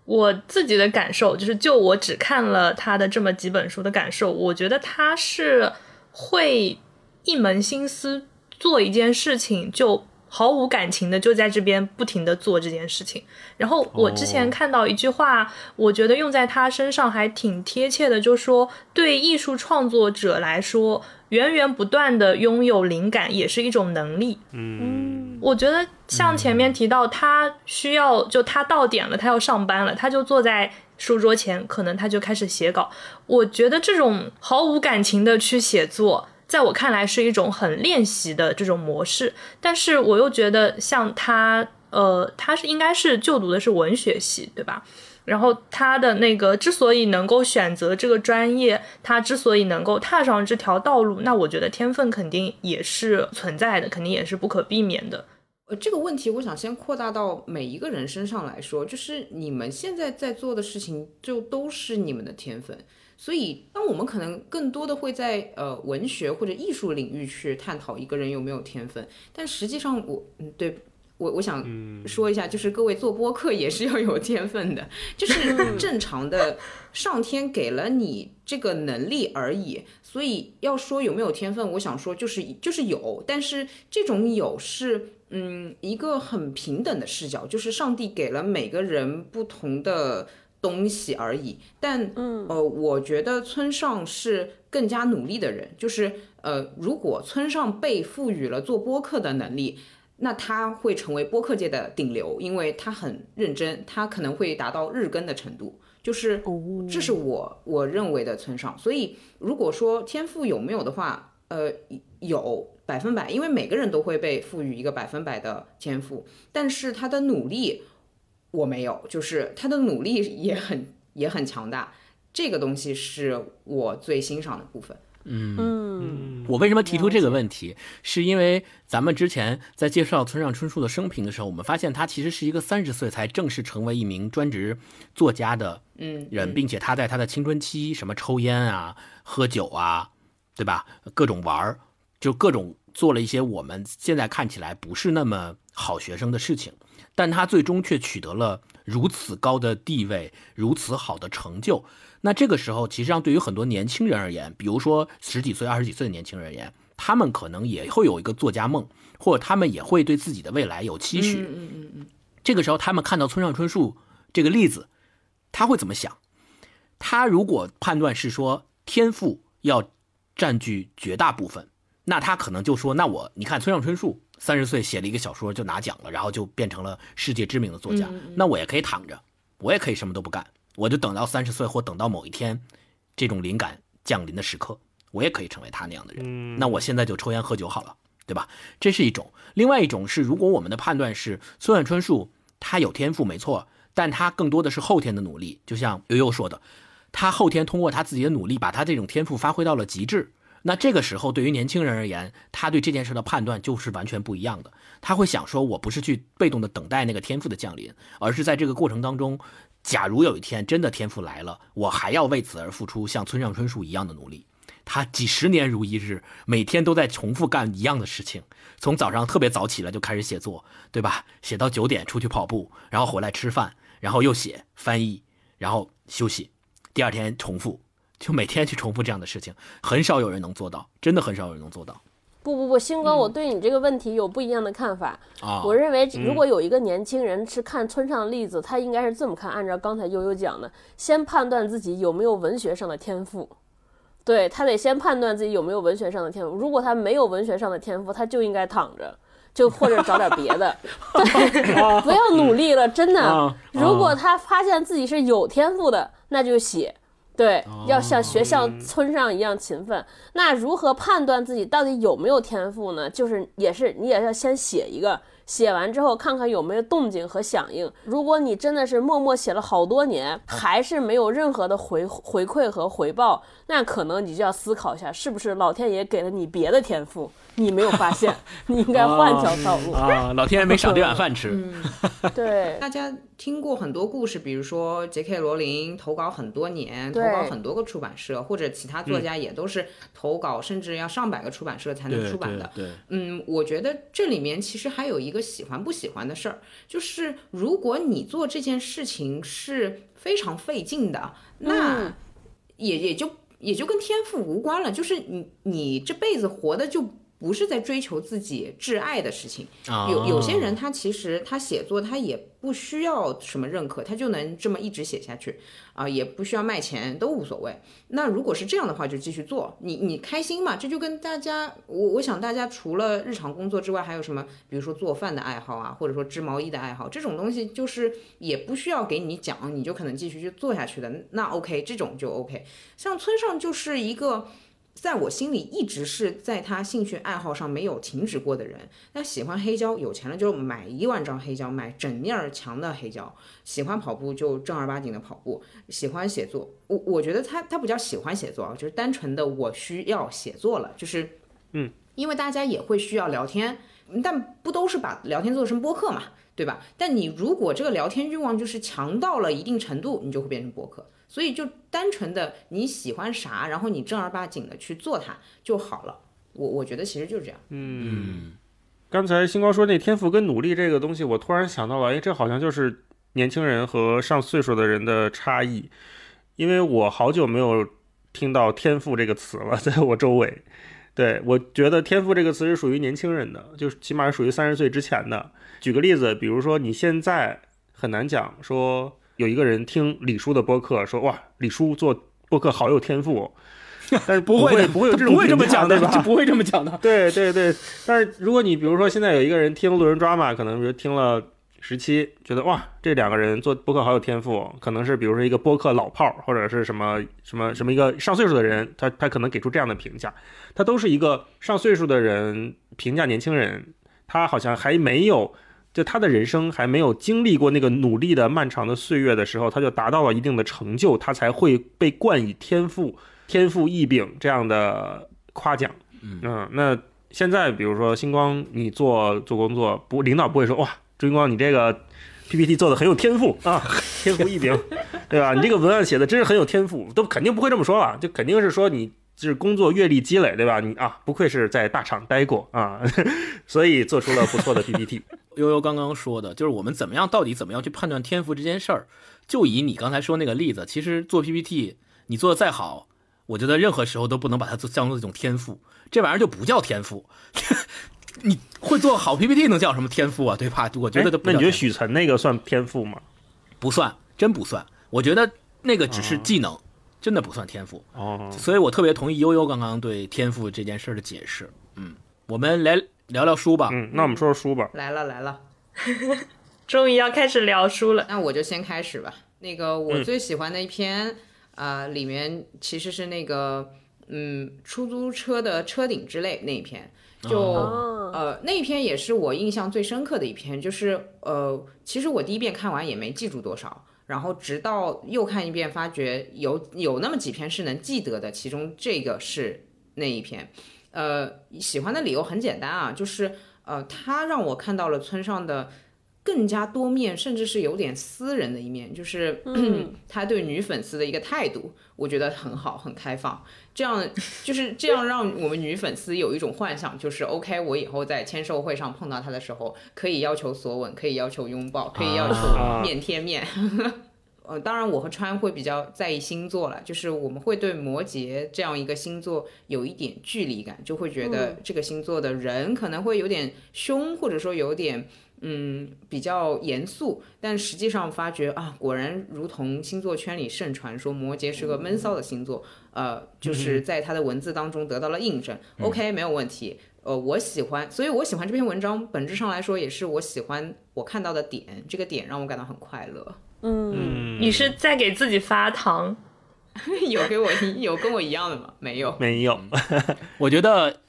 我自己的感受，就是就我只看了他的这么几本书的感受，我觉得他是会一门心思做一件事情就。毫无感情的就在这边不停的做这件事情。然后我之前看到一句话，我觉得用在他身上还挺贴切的，就说对艺术创作者来说，源源不断的拥有灵感也是一种能力。嗯，我觉得像前面提到，他需要就他到点了，他要上班了，他就坐在书桌前，可能他就开始写稿。我觉得这种毫无感情的去写作。在我看来是一种很练习的这种模式，但是我又觉得像他，呃，他是应该是就读的是文学系，对吧？然后他的那个之所以能够选择这个专业，他之所以能够踏上这条道路，那我觉得天分肯定也是存在的，肯定也是不可避免的。呃，这个问题我想先扩大到每一个人身上来说，就是你们现在在做的事情，就都是你们的天分。所以，当我们可能更多的会在呃文学或者艺术领域去探讨一个人有没有天分，但实际上我嗯对我我想说一下，就是各位做播客也是要有天分的，就是正常的上天给了你这个能力而已。所以要说有没有天分，我想说就是就是有，但是这种有是嗯一个很平等的视角，就是上帝给了每个人不同的。东西而已，但呃，我觉得村上是更加努力的人。就是呃，如果村上被赋予了做播客的能力，那他会成为播客界的顶流，因为他很认真，他可能会达到日更的程度。就是这是我我认为的村上。所以如果说天赋有没有的话，呃，有百分百，因为每个人都会被赋予一个百分百的天赋，但是他的努力。我没有，就是他的努力也很也很强大，这个东西是我最欣赏的部分。嗯，我为什么提出这个问题，是因为咱们之前在介绍村上春树的生平的时候，我们发现他其实是一个三十岁才正式成为一名专职作家的人，并且他在他的青春期什么抽烟啊、喝酒啊，对吧？各种玩儿，就各种做了一些我们现在看起来不是那么好学生的事情。但他最终却取得了如此高的地位，如此好的成就。那这个时候，其实上对于很多年轻人而言，比如说十几岁、二十几岁的年轻人而言，他们可能也会有一个作家梦，或者他们也会对自己的未来有期许。嗯嗯嗯嗯。这个时候，他们看到村上春树这个例子，他会怎么想？他如果判断是说天赋要占据绝大部分，那他可能就说：“那我你看村上春树。”三十岁写了一个小说就拿奖了，然后就变成了世界知名的作家。那我也可以躺着，我也可以什么都不干，我就等到三十岁或等到某一天，这种灵感降临的时刻，我也可以成为他那样的人。那我现在就抽烟喝酒好了，对吧？这是一种。另外一种是，如果我们的判断是村上春树他有天赋没错，但他更多的是后天的努力。就像悠悠说的，他后天通过他自己的努力，把他这种天赋发挥到了极致。那这个时候，对于年轻人而言，他对这件事的判断就是完全不一样的。他会想说：“我不是去被动的等待那个天赋的降临，而是在这个过程当中，假如有一天真的天赋来了，我还要为此而付出像村上春树一样的努力。他几十年如一日，每天都在重复干一样的事情，从早上特别早起来就开始写作，对吧？写到九点出去跑步，然后回来吃饭，然后又写翻译，然后休息，第二天重复。”就每天去重复这样的事情，很少有人能做到，真的很少有人能做到。不不不，星哥，我对你这个问题有不一样的看法啊。我认为，如果有一个年轻人是看村上的例子，他应该是这么看：按照刚才悠悠讲的，先判断自己有没有文学上的天赋。对他得先判断自己有没有文学上的天赋。如果他没有文学上的天赋，他就应该躺着，就或者找点别的，对，不要努力了，真的。如果他发现自己是有天赋的，那就写。对，要像学校村上一样勤奋。那如何判断自己到底有没有天赋呢？就是也是你也要先写一个，写完之后看看有没有动静和响应。如果你真的是默默写了好多年，还是没有任何的回回馈和回报，那可能你就要思考一下，是不是老天爷给了你别的天赋，你没有发现，你应该换条道路。啊，老天爷没赏这碗饭吃。嗯，对，大家听过很多故事，比如说杰 K 罗琳投稿很多年，投稿很多个出版社，或者其他作家也都是投稿，甚至要上百个出版社才能出版的。对对，嗯，我觉得这里面其实还有一个喜欢不喜欢的事儿，就是如果你做这件事情是非常费劲的，那嗯也也就也就跟天赋无关了，就是你你这辈子活的就不是在追求自己挚爱的事情。啊有有些人他其实他写作他也不需要什么认可，他就能这么一直写下去啊、也不需要卖钱，都无所谓。那如果是这样的话，就继续做，你你开心嘛？这就跟大家，我我想大家除了日常工作之外，还有什么？比如说做饭的爱好啊，或者说织毛衣的爱好，这种东西就是也不需要给你讲，你就可能继续去做下去的。那 OK，这种就 OK。像村上就是一个。在我心里一直是在他兴趣爱好上没有停止过的人。那喜欢黑胶，有钱了就买一万张黑胶，买整面儿墙的黑胶。喜欢跑步就正儿八经的跑步。喜欢写作，我我觉得他他不叫喜欢写作啊，就是单纯的我需要写作了，就是嗯，因为大家也会需要聊天，但不都是把聊天做成播客嘛，对吧？但你如果这个聊天欲望就是强到了一定程度，你就会变成播客。所以就单纯的你喜欢啥，然后你正儿八经的去做它就好了。我我觉得其实就是这样。嗯，刚才星光说那天赋跟努力这个东西，我突然想到了，哎，这好像就是年轻人和上岁数的人的差异，因为我好久没有听到天赋这个词了，在我周围。对我觉得天赋这个词是属于年轻人的，就是起码是属于三十岁之前的。举个例子，比如说你现在很难讲说有一个人听李叔的播客，说哇，李叔做播客好有天赋、哦，但是不会的，不会有这种不会这么讲的，对吧？就不会这么讲的。对对对，但是如果你比如说现在有一个人听路人抓马，可能比如听了十期，觉得哇，这两个人做播客好有天赋，可能是比如说一个播客老炮儿，或者是什么什么什么一个上岁数的人，他他可能给出这样的评价，他都是一个上岁数的人评价年轻人，他好像还没有。就他的人生还没有经历过那个努力的漫长的岁月的时候，他就达到了一定的成就，他才会被冠以天赋、天赋异禀这样的夸奖。嗯，那现在比如说星光，你做做工作，不领导不会说哇，朱星光你这个 PPT 做的很有天赋啊，天赋异禀，对吧？你这个文案写的真是很有天赋，都肯定不会这么说了，就肯定是说你是工作阅历积累，对吧？你啊，不愧是在大厂待过啊，所以做出了不错的 PPT。悠悠刚刚说的，就是我们怎么样，到底怎么样去判断天赋这件事儿？就以你刚才说那个例子，其实做 PPT，你做的再好，我觉得任何时候都不能把它做当做一种天赋，这玩意儿就不叫天赋。你会做好 PPT 能叫什么天赋啊？对吧？我觉得那你觉得许晨那个算天赋吗？不算，真不算。我觉得那个只是技能，真的不算天赋。哦，所以我特别同意悠悠刚刚对天赋这件事儿的解释。嗯，我们来聊聊书吧。嗯，那我们说说书吧。来了来了，终于要开始聊书了。那我就先开始吧。那个我最喜欢的一篇，啊、里面其实是那个嗯出租车的车顶之类那一篇，就、哦呃那一篇也是我印象最深刻的一篇，就是呃其实我第一遍看完也没记住多少。然后直到又看一遍，发觉有有那么几篇是能记得的，其中这个是那一篇。呃，喜欢的理由很简单啊，就是呃，他让我看到了村上的更加多面，甚至是有点私人的一面，就是、他对女粉丝的一个态度，我觉得很好，很开放。这样就是这样，让我们女粉丝有一种幻想，就是 OK，我以后在签售会上碰到他的时候，可以要求索吻，可以要求拥抱，可以要啊求面贴面。呃，当然我和川会比较在意星座了，就是我们会对摩羯这样一个星座有一点距离感，就会觉得这个星座的人可能会有点凶，或者说有点嗯比较严肃，但实际上发觉啊，果然如同星座圈里盛传说摩羯是个闷骚的星座，呃，就是在他的文字当中得到了印证。OK，没有问题。呃，我喜欢，所以我喜欢这篇文章，本质上来说也是我喜欢我看到的点，这个点让我感到很快乐。嗯，你是在给自己发糖？有给我有跟我一样的吗？没有。没有，我觉得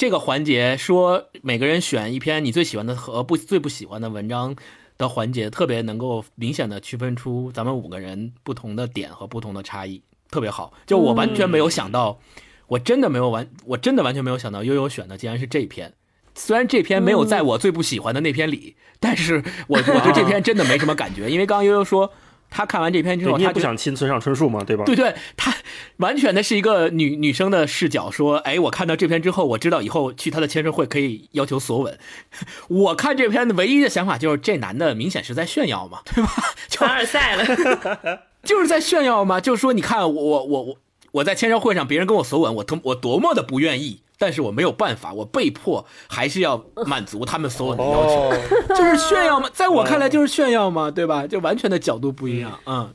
这个环节说每个人选一篇你最喜欢的和不最不喜欢的文章的环节，特别能够明显的区分出咱们五个人不同的点和不同的差异，特别好。就我完全没有想到，我真的没有完，我真的完全没有想到悠悠选的竟然是这篇。虽然这篇没有在我最不喜欢的那篇里，但是我 我对这篇真的没什么感觉，因为刚刚悠悠说他看完这篇之后，你也他不想亲村上春树嘛，对吧？对对，他完全的是一个女女生的视角，说，哎，我看到这篇之后，我知道以后去他的签售会可以要求索吻。我看这篇的唯一的想法就是，这男的明显是在炫耀嘛，对吧？就凡尔赛了。就是在炫耀嘛，就是说，你看我我我我我在签售会上别人跟我索吻，我多我多么的不愿意，但是我没有办法，我被迫还是要满足他们所有的要求，哦，就是炫耀嘛，在我看来就是炫耀嘛，对吧？就完全的角度不一样，嗯。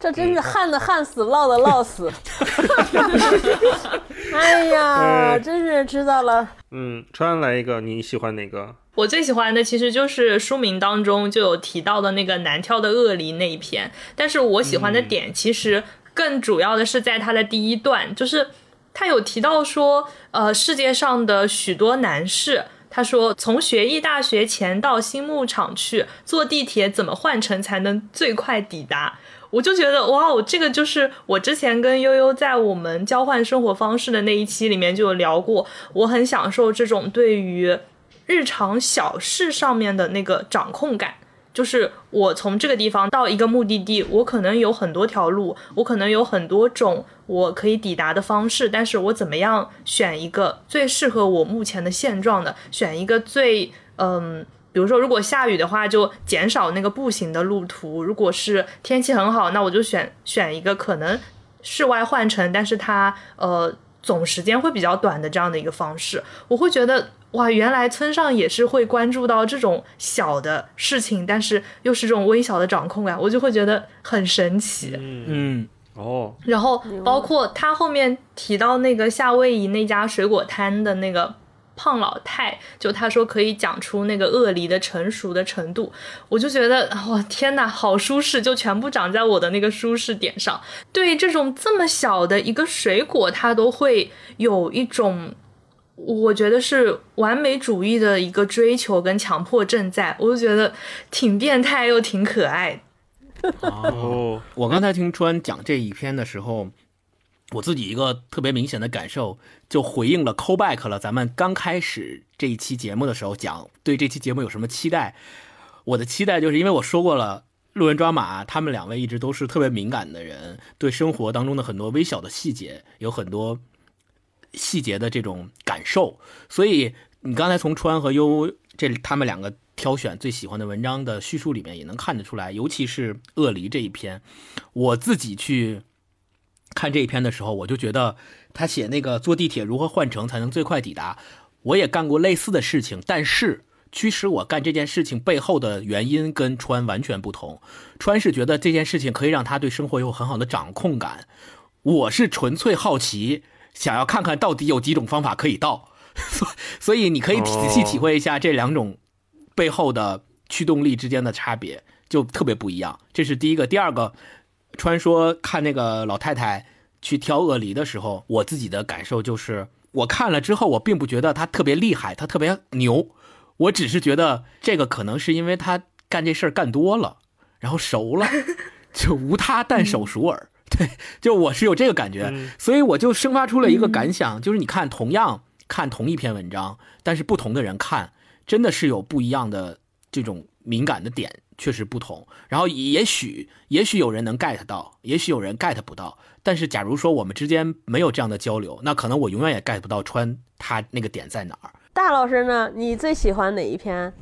这真是旱的旱死，涝的涝死。哎呀，真是知道了。嗯，川来一个，你喜欢哪个？我最喜欢的其实就是书名当中就有提到的那个难挑的鳄梨那一篇，但是我喜欢的点其实更主要的是在它的第一段，就是他有提到说，呃，世界上的许多男士。他说：“从学艺大学前到新牧场去，坐地铁怎么换乘才能最快抵达？”我就觉得，哇哦，这个就是我之前跟悠悠在我们交换生活方式的那一期里面就有聊过，我很享受这种对于日常小事上面的那个掌控感。就是我从这个地方到一个目的地，我可能有很多条路，我可能有很多种我可以抵达的方式，但是我怎么样选一个最适合我目前的现状的，选一个最嗯。比如说，如果下雨的话，就减少那个步行的路途；如果是天气很好，那我就选选一个可能室外换乘，但是它呃总时间会比较短的这样的一个方式。我会觉得哇，原来村上也是会关注到这种小的事情，但是又是这种微小的掌控感，我就会觉得很神奇。嗯，哦，然后包括他后面提到那个夏威夷那家水果摊的那个胖老太，就他说可以讲出那个鳄梨的成熟的程度，我就觉得哇天呐，好舒适，就全部长在我的那个舒适点上。对这种这么小的一个水果，它都会有一种。我觉得是完美主义的一个追求跟强迫症在，我就觉得挺变态又挺可爱。哦，我刚才听川讲这一篇的时候，我自己一个特别明显的感受，就回应了 callback 了。咱们刚开始这一期节目的时候讲对这期节目有什么期待，我的期待就是因为我说过了，路人抓马他们两位一直都是特别敏感的人，对生活当中的很多微小的细节有很多细节的这种感受，所以你刚才从川和优这他们两个挑选最喜欢的文章的叙述里面也能看得出来，尤其是鳄梨这一篇，我自己去看这一篇的时候，我就觉得他写那个坐地铁如何换乘才能最快抵达，我也干过类似的事情，但是驱使我干这件事情背后的原因跟川完全不同。川是觉得这件事情可以让他对生活有很好的掌控感，我是纯粹好奇。想要看看到底有几种方法可以到，所以你可以仔细体会一下这两种背后的驱动力之间的差别，就特别不一样。这是第一个，第二个，川说看那个老太太去挑鳄梨的时候，我自己的感受就是，我看了之后，我并不觉得她特别厉害，她特别牛，我只是觉得这个可能是因为她干这事儿干多了，然后熟了，就无他但手熟耳。对，就我是有这个感觉，所以我就生发出了一个感想，就是你看，同样看同一篇文章，但是不同的人看，真的是有不一样的这种敏感的点，确实不同。然后也许，也许有人能 get 到，也许有人 get 不到。但是假如说我们之间没有这样的交流，那可能我永远也 get 不到川他那个点在哪儿。大老师呢？你最喜欢哪一篇？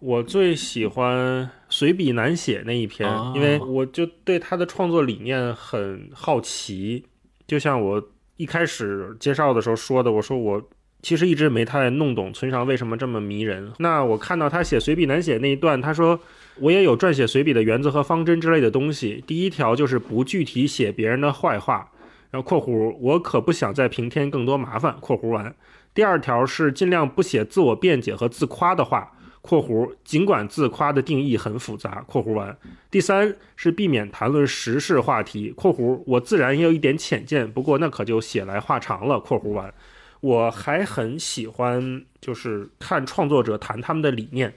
我最喜欢随笔难写那一篇，哦因为我就对他的创作理念很好奇。就像我一开始介绍的时候说的，我说我其实一直没太弄懂村上为什么这么迷人。那我看到他写随笔难写那一段，他说我也有撰写随笔的原则和方针之类的东西。第一条就是不具体写别人的坏话，然后（括弧）我可不想再平添更多麻烦（括弧完）。第二条是尽量不写自我辩解和自夸的话。括弧，尽管自夸的定义很复杂。括弧完，第三是避免谈论时事话题。括弧，我自然也有一点浅见，不过那可就写来话长了。括弧完，我还很喜欢就是看创作者谈他们的理念，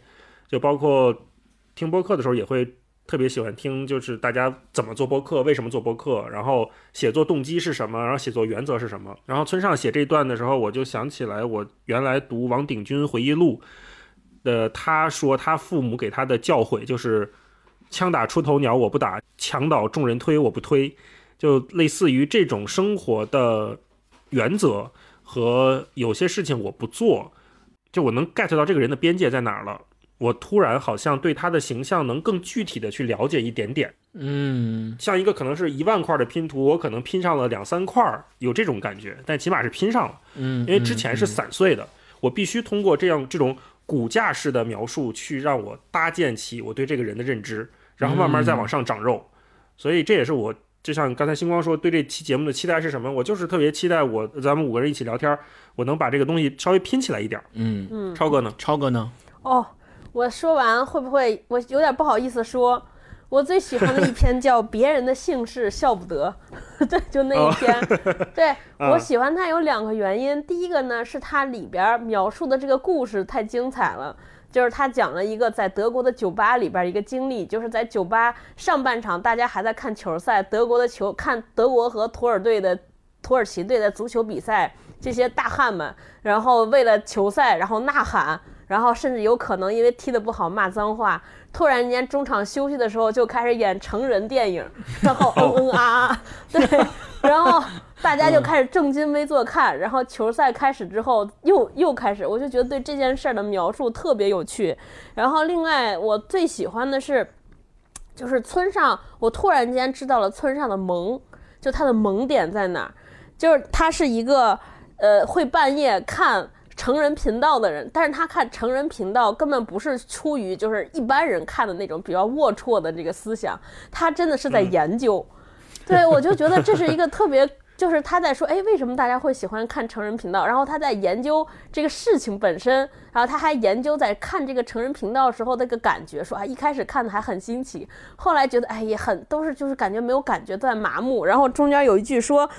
就包括听播客的时候也会特别喜欢听，就是大家怎么做播客，为什么做播客，然后写作动机是什么，然后写作原则是什么。然后村上写这段的时候，我就想起来我原来读王鼎钧回忆录的，他说他父母给他的教诲就是“枪打出头鸟我不打，墙倒众人推我不推”，就类似于这种生活的原则。和有些事情我不做，就我能 get 到这个人的边界在哪儿了。我突然好像对他的形象能更具体的去了解一点点。嗯，像一个可能是一万块的拼图，我可能拼上了两三块，有这种感觉，但起码是拼上了。嗯，因为之前是散碎的，我必须通过这样这种骨架式的描述去让我搭建起我对这个人的认知，然后慢慢再往上长肉。所以这也是我。就像刚才星光说，对这期节目的期待是什么？我就是特别期待我咱们五个人一起聊天，我能把这个东西稍微拼起来一点。嗯嗯，超哥呢？超哥呢？哦，我说完会不会我有点不好意思说？我最喜欢的一篇叫《别人的姓氏笑不得》，对，就那一篇。对我喜欢它有两个原因，第一个呢是它里边描述的这个故事太精彩了。就是他讲了一个在德国的酒吧里边一个经历，就是在酒吧上半场大家还在看球赛，德国的球看德国和土耳队的土耳其队的足球比赛，这些大汉们，然后为了球赛然后呐喊，然后甚至有可能因为踢得不好骂脏话。突然间中场休息的时候就开始演成人电影，然后嗯嗯啊啊，对，然后。大家就开始正襟危坐看，然后球赛开始之后又又开始，我就觉得对这件事儿的描述特别有趣。然后另外我最喜欢的是，就是村上，我突然间知道了村上的萌，就他的萌点在哪儿，就是他是一个呃会半夜看成人频道的人，但是他看成人频道根本不是出于就是一般人看的那种比较龌龊的这个思想，他真的是在研究。对我就觉得这是一个特别。就是他在说，哎，为什么大家会喜欢看成人频道？然后他在研究这个事情本身，然后他还研究在看这个成人频道的时候那个感觉，说啊，一开始看的还很新奇，后来觉得哎也很都是就是感觉没有感觉在麻木。然后中间有一句说，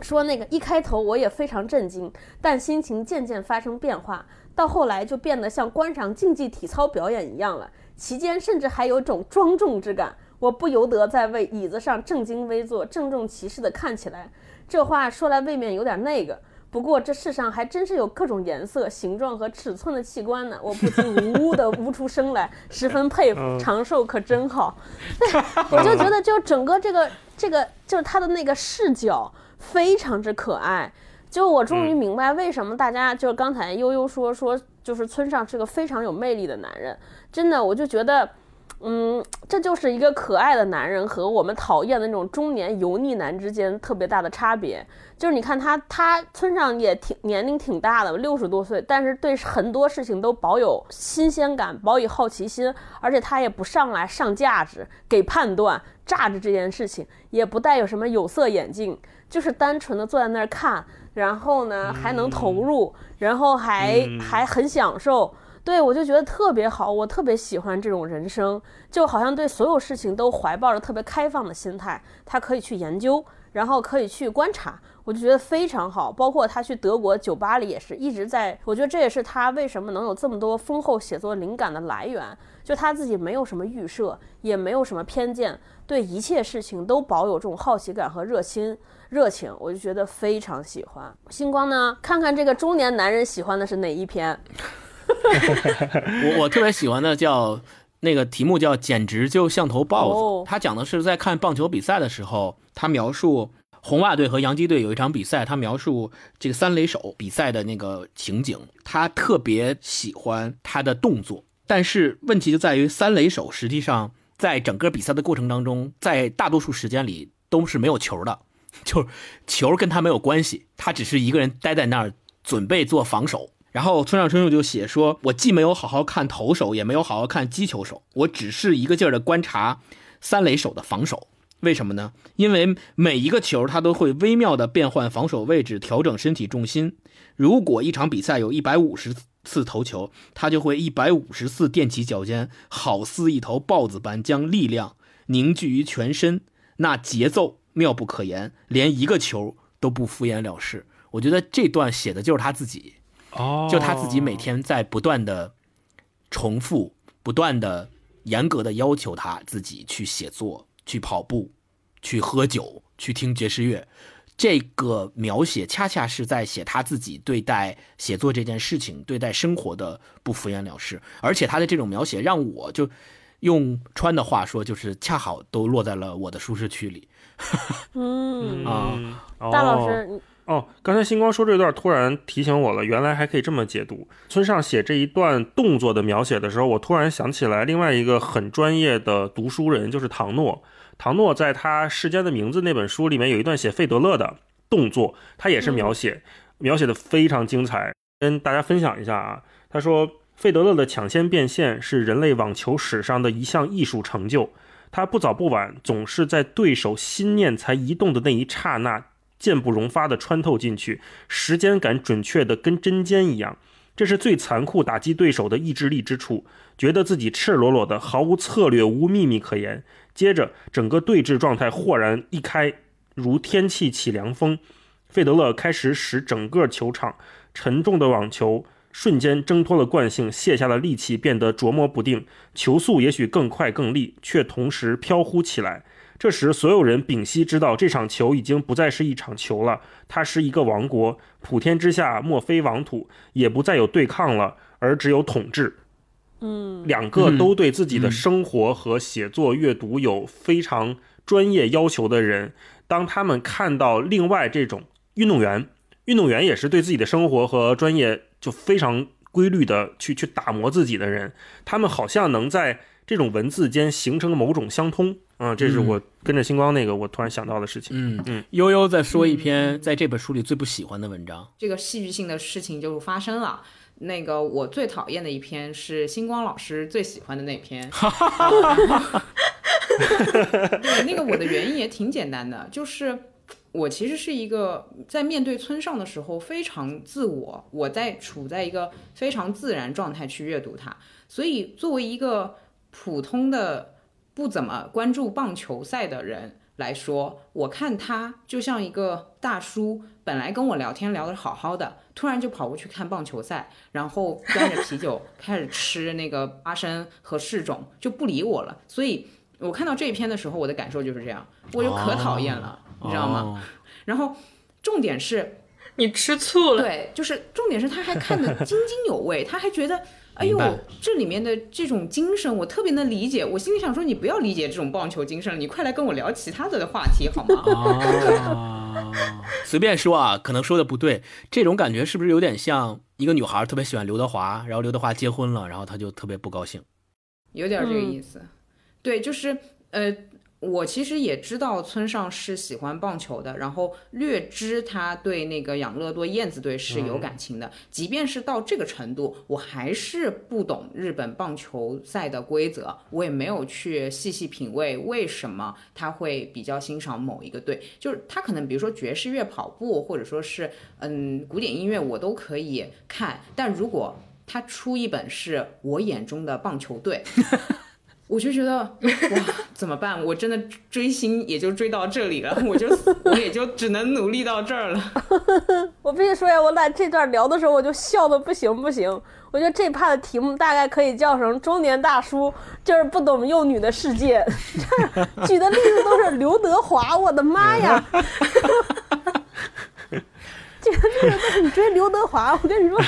说那个一开头我也非常震惊，但心情渐渐发生变化，到后来就变得像观赏竞技体操表演一样了，期间甚至还有种庄重之感，我不由得在位椅子上正襟危坐，郑重其事地看起来。这话说来未免有点那个，不过这世上还真是有各种颜色、形状和尺寸的器官呢。我不禁呜呜的 呜出声来，十分佩服，长寿可真好。我就觉得，就整个这个这个，就是他的那个视角非常之可爱。就我终于明白为什么大家就是刚才悠悠说说，就是村上是个非常有魅力的男人。真的，我就觉得。嗯，这就是一个可爱的男人和我们讨厌的那种中年油腻男之间特别大的差别。就是你看他，他村上也挺年龄挺大的，六十多岁，但是对很多事情都保有新鲜感，保有好奇心，而且他也不上来上价值给判断，榨着这件事情，也不带有什么有色眼镜，就是单纯的坐在那儿看，然后呢还能投入，然后还还很享受。对，我就觉得特别好，我特别喜欢这种人生，就好像对所有事情都怀抱着特别开放的心态，他可以去研究，然后可以去观察，我就觉得非常好。包括他去德国酒吧里也是一直在，我觉得这也是他为什么能有这么多丰厚写作灵感的来源，就他自己没有什么预设，也没有什么偏见，对一切事情都保有这种好奇感和热心热情，我就觉得非常喜欢。星光呢，看看这个中年男人喜欢的是哪一篇？我我特别喜欢的叫那个题目叫简直就像头豹子。他讲的是在看棒球比赛的时候，他描述红袜队和洋基队有一场比赛，他描述这个三垒手比赛的那个情景。他特别喜欢他的动作，但是问题就在于三垒手实际上在整个比赛的过程当中，在大多数时间里都是没有球的，就是球跟他没有关系，他只是一个人待在那儿准备做防守。然后村上春树就写说：“我既没有好好看投手，也没有好好看击球手，我只是一个劲儿的观察三垒手的防守。为什么呢？因为每一个球他都会微妙的变换防守位置，调整身体重心。如果一场比赛有一百五十次投球，他就会一百五十次踮起脚尖，好似一头豹子般将力量凝聚于全身。那节奏妙不可言，连一个球都不敷衍了事。”我觉得这段写的就是他自己，哦，就他自己每天在不断的重复、不断的严格的要求他自己去写作、去跑步、去喝酒、去听爵士乐。这个描写恰恰是在写他自己对待写作这件事情、对待生活的不敷衍了事，而且他的这种描写让我就用川的话说，就是恰好都落在了我的舒适区里。嗯，啊。大老哦师，你哦，刚才星光说这段，突然提醒我了，原来还可以这么解读。村上写这一段动作的描写的时候，我突然想起来另外一个很专业的读书人，就是唐诺。唐诺在他《世间的名字》那本书里面有一段写费德勒的动作，他也是描写，描写的非常精彩，跟大家分享一下啊。他说，费德勒的抢先变现是人类网球史上的一项艺术成就。他不早不晚，总是在对手心念才移动的那一刹那，箭不容发地穿透进去，时间感准确的跟针尖一样。这是最残酷打击对手的意志力之处，觉得自己赤裸裸的，毫无策略，无秘密可言。接着，整个对峙状态豁然一开，如天气起凉风。费德勒开始使整个球场沉重的网球瞬间挣脱了惯性，卸下了力气，变得琢磨不定。球速也许更快更利，却同时飘忽起来。这时，所有人屏息知道，这场球已经不再是一场球了，它是一个王国。普天之下莫非王土，也不再有对抗了，而只有统治。嗯，两个都对自己的生活和写作、阅读有非常专业要求的人，当他们看到另外这种运动员，运动员也是对自己的生活和专业就非常规律的去去打磨自己的人，他们好像能在这种文字间形成某种相通。啊、这是我跟着星光那个我突然想到的事情。嗯嗯，悠悠在说一篇在这本书里最不喜欢的文章。这个戏剧性的事情就发生了。那个我最讨厌的一篇是星光老师最喜欢的那篇。对，那个我的原因也挺简单的，就是我其实是一个在面对村上的时候非常自我，我在处在一个非常自然状态去阅读它，所以作为一个普通的不怎么关注棒球赛的人来说，我看他就像一个大叔，本来跟我聊天聊得好好的，突然就跑过去看棒球赛，然后端着啤酒开始吃那个花生和柿种，就不理我了。所以我看到这一篇的时候，我的感受就是这样，我就可讨厌了，你知道吗？哦？然后重点是，你吃醋了，对，就是重点是他还看得津津有味，他还觉得，哎呦，这里面的这种精神我特别能理解。我心里想说，你不要理解这种棒球精神了，你快来跟我聊其他的话题好吗？啊，随便说啊，可能说的不对。这种感觉是不是有点像一个女孩特别喜欢刘德华，然后刘德华结婚了，然后她就特别不高兴？有点这个意思。对，就是呃，我其实也知道村上是喜欢棒球的，然后略知他对那个养乐多燕子队是有感情的。即便是到这个程度，我还是不懂日本棒球赛的规则，我也没有去细细品味为什么他会比较欣赏某一个队。就是他可能比如说爵士乐、跑步，或者说是嗯古典音乐，我都可以看，但如果他出一本是我眼中的棒球队，我就觉得哇，怎么办？我真的追星也就追到这里了，我就我也就只能努力到这儿了。我必须说呀，我俩这段聊的时候，我就笑的不行不行。我觉得这趴的题目大概可以叫成“中年大叔就是不懂幼女的世界”，这 举的例子都是刘德华，我的妈呀！这个例子都是你追刘德华，我跟你说，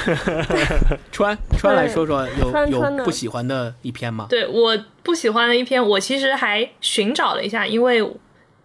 川川来说说，有有川川呢不喜欢的一篇吗？对我不喜欢的一篇，我其实还寻找了一下，因为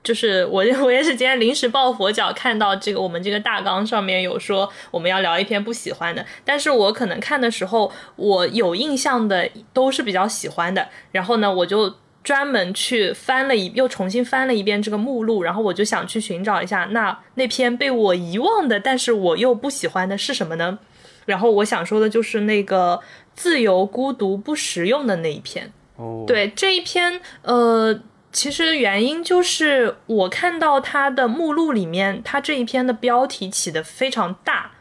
就是我 我也是今天临时抱佛脚看到这个我们这个大纲上面有说我们要聊一篇不喜欢的，但是我可能看的时候我有印象的都是比较喜欢的，然后呢我就。专门去翻了一，又重新翻了一遍这个目录，然后我就想去寻找一下，那那篇被我遗忘的，但是我又不喜欢的是什么呢？然后我想说的就是那个自由、孤独、不实用的那一篇。哦，，对这一篇，呃，其实原因就是我看到它的目录里面，它这一篇的标题起的非常大，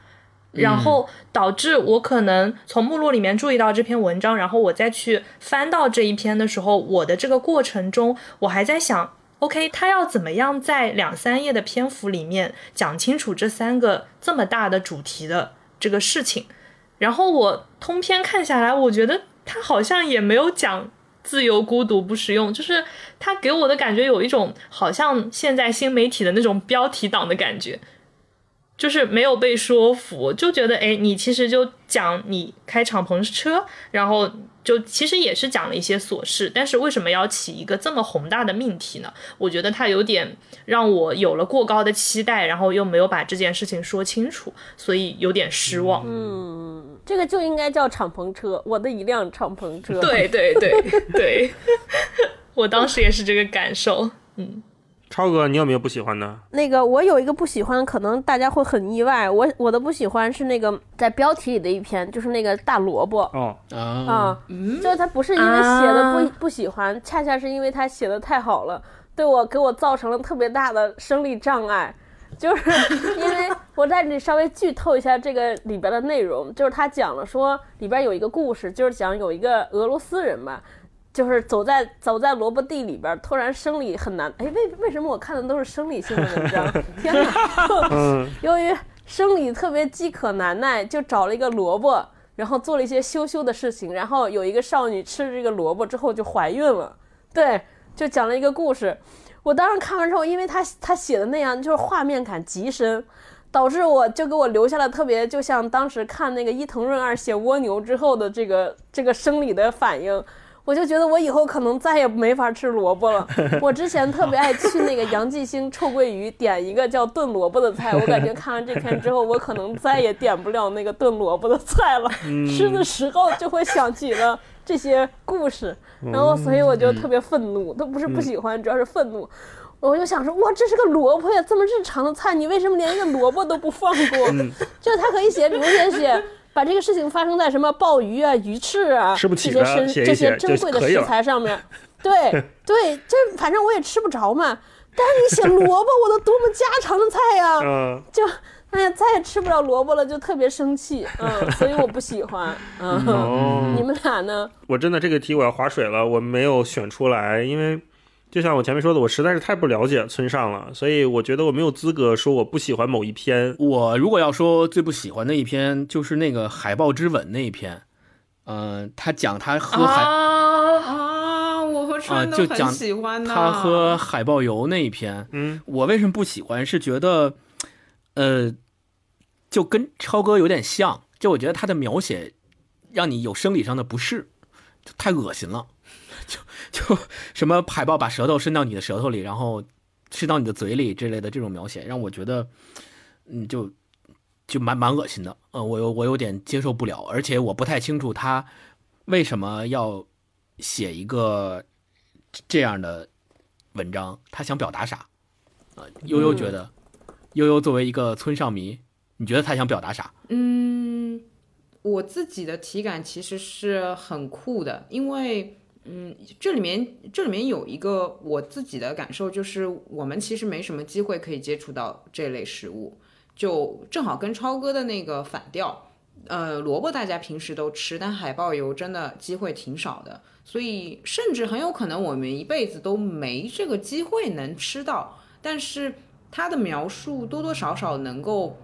然后导致我可能从目录里面注意到这篇文章，然后我再去翻到这一篇的时候，我的这个过程中，我还在想。OK，他要怎么样在两三页的篇幅里面讲清楚这三个这么大的主题的这个事情？然后我通篇看下来，我觉得他好像也没有讲自由、孤独、不实用，就是他给我的感觉有一种好像现在新媒体的那种标题党的感觉。就是没有被说服，就觉得哎，你其实就讲你开敞篷车，然后就其实也是讲了一些琐事，但是为什么要起一个这么宏大的命题呢？我觉得它有点让我有了过高的期待，然后又没有把这件事情说清楚，所以有点失望。嗯，这个就应该叫敞篷车，我的一辆敞篷车。对对对对，我当时也是这个感受。嗯。超哥，你有没有不喜欢的？那个，我有一个不喜欢，可能大家会很意外。我我的不喜欢是那个在标题里的一篇，就是那个大萝卜。哦啊，就是他不是因为写的不不喜欢，恰恰是因为他写的太好了，对我给我造成了特别大的生理障碍。就是因为我在这里稍微剧透一下这个里边的内容，就是他讲了说里边有一个故事，就是讲有一个俄罗斯人嘛。就是走在走在萝卜地里边，突然生理很难。哎，为为什么我看的都是生理性的文章？天哪！由于生理特别饥渴难耐，就找了一个萝卜，然后做了一些羞羞的事情。然后有一个少女吃了这个萝卜之后就怀孕了。对，就讲了一个故事。我当时看完之后，因为他他写的那样，就是画面感极深，导致我就给我留下了特别，就像当时看那个伊藤润二写蜗牛之后的这个这个生理的反应。我就觉得我以后可能再也没法吃萝卜了。我之前特别爱去那个杨记兴臭鳜鱼点一个叫炖萝卜的菜，我感觉看完这篇之后，我可能再也点不了那个炖萝卜的菜了。吃的时候就会想起了这些故事，然后所以我就特别愤怒，都不是不喜欢，主要是愤怒。我就想说，哇，这是个萝卜呀，这么日常的菜，你为什么连一个萝卜都不放过？就是他可以写，比如写写。把这个事情发生在什么鲍鱼啊、鱼翅啊这些珍这些珍贵的食材上面，对对，这反正我也吃不着嘛。但是你写萝卜，我都多么家常的菜 呀，就哎呀再也吃不着萝卜了，就特别生气，嗯，所以我不喜欢。嗯，你们俩呢？我真的这个题我要划水了，我没有选出来，因为。就像我前面说的，我实在是太不了解村上了，所以我觉得我没有资格说我不喜欢某一篇。我如果要说最不喜欢的一篇，就是那个海豹之吻那一篇。嗯，他讲他喝海啊，我和川都很喜欢他喝海豹油那一篇。嗯，我为什么不喜欢？是觉得，呃，就跟超哥有点像，就我觉得他的描写让你有生理上的不适，太恶心了。就就什么海豹把舌头伸到你的舌头里，然后伸到你的嘴里之类的这种描写，让我觉得，嗯，就就蛮蛮恶心的。呃，我有我有点接受不了，而且我不太清楚他为什么要写一个这样的文章，他想表达啥？呃，悠悠觉得，悠悠作为一个村上迷，你觉得他想表达啥？嗯，我自己的体感其实是很酷的，因为。嗯，这里面这里面有一个我自己的感受，就是我们其实没什么机会可以接触到这类食物，就正好跟超哥的那个反调。呃，萝卜大家平时都吃，但海豹油真的机会挺少的，所以甚至很有可能我们一辈子都没这个机会能吃到。但是他的描述多多少少能够，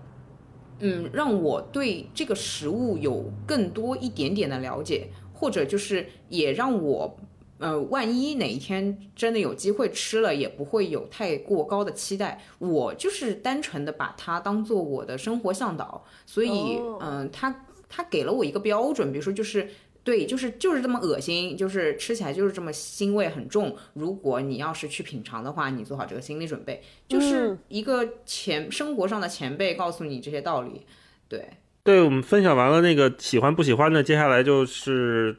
嗯，让我对这个食物有更多一点点的了解。或者就是也让我，呃，万一哪一天真的有机会吃了，也不会有太过高的期待。我就是单纯的把它当做我的生活向导，所以，嗯，他他给了我一个标准，比如说就是对，就是就是这么恶心，就是吃起来就是这么腥味很重。如果你要是去品尝的话，你做好这个心理准备，就是一个前生活上的前辈告诉你这些道理，对。对我们分享完了那个喜欢不喜欢的，接下来就是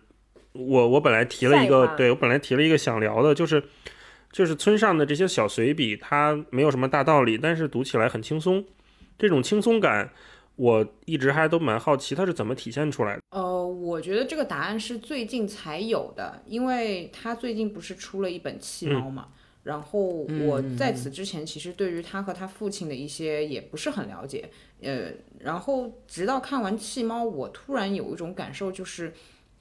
我我本来提了一个，对我本来提了一个想聊的，就是就是村上的这些小随笔，它没有什么大道理，但是读起来很轻松。这种轻松感，我一直还都蛮好奇，它是怎么体现出来的。呃，我觉得这个答案是最近才有的，因为他最近不是出了一本《气猫》嘛。然后我在此之前其实对于他和他父亲的一些也不是很了解，呃，然后直到看完《弃猫》，我突然有一种感受，就是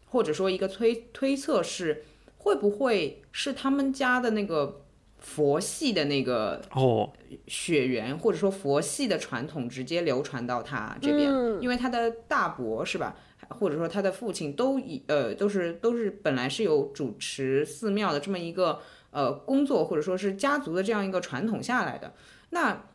或者说一个推推测是，会不会是他们家的那个佛系的那个哦，血缘或者说佛系的传统直接流传到他这边，嗯因为他的大伯是吧，或者说他的父亲都以呃都是都是本来是有主持寺庙的这么一个呃工作或者说是家族的这样一个传统下来的，那。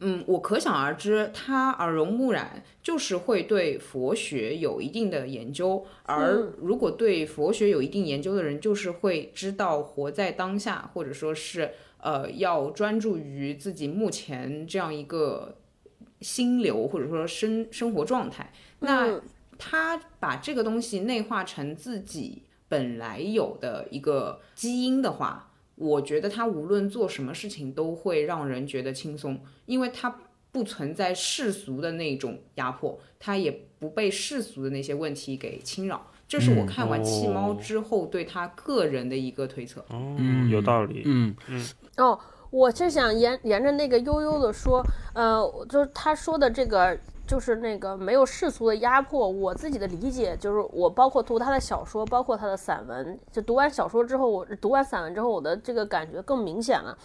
嗯，我可想而知，他耳濡目染，就是会对佛学有一定的研究。而如果对佛学有一定研究的人，就是会知道活在当下，或者说是呃，要专注于自己目前这样一个心流或者说生生活状态。那嗯他把这个东西内化成自己本来有的一个基因的话，我觉得他无论做什么事情都会让人觉得轻松，因为他不存在世俗的那种压迫，他也不被世俗的那些问题给侵扰。这是我看完《弃猫》之后对他个人的一个推测。哦，有道理。嗯嗯哦，我是想沿沿着那个悠悠的说，呃，就是他说的这个，就是那个没有世俗的压迫。我自己的理解就是，我包括读他的小说，包括他的散文，就读完小说之后，我读完散文之后，我的这个感觉更明显了。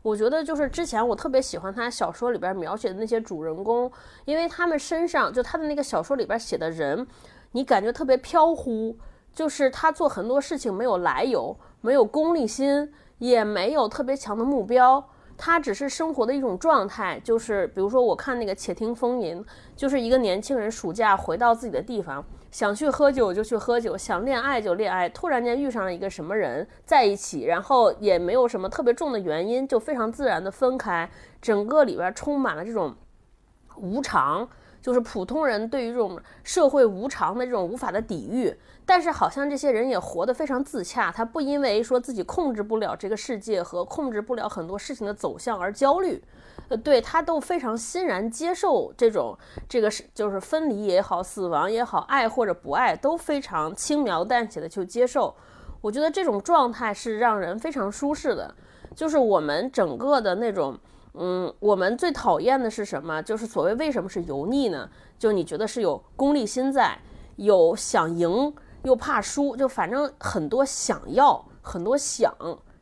我觉得就是之前我特别喜欢他小说里边描写的那些主人公，因为他们身上就他的那个小说里边写的人，你感觉特别飘忽，就是他做很多事情没有来由，没有功利心，也没有特别强的目标。他只是生活的一种状态，就是比如说，我看那个《且听风吟》，就是一个年轻人暑假回到自己的地方，想去喝酒就去喝酒，想恋爱就恋爱，突然间遇上了一个什么人在一起，然后也没有什么特别重的原因，就非常自然的分开，整个里边充满了这种无常，就是普通人对于这种社会无常的这种无法的抵御。但是好像这些人也活得非常自洽，他不因为说自己控制不了这个世界和控制不了很多事情的走向而焦虑，呃，对他都非常欣然接受这种这个是就是分离也好，死亡也好，爱或者不爱都非常轻描淡写的去接受。我觉得这种状态是让人非常舒适的，就是我们整个的那种。嗯，我们最讨厌的是什么？就是所谓为什么是油腻呢？就你觉得是有功利心在，有想赢又怕输，就反正很多想要，很多想，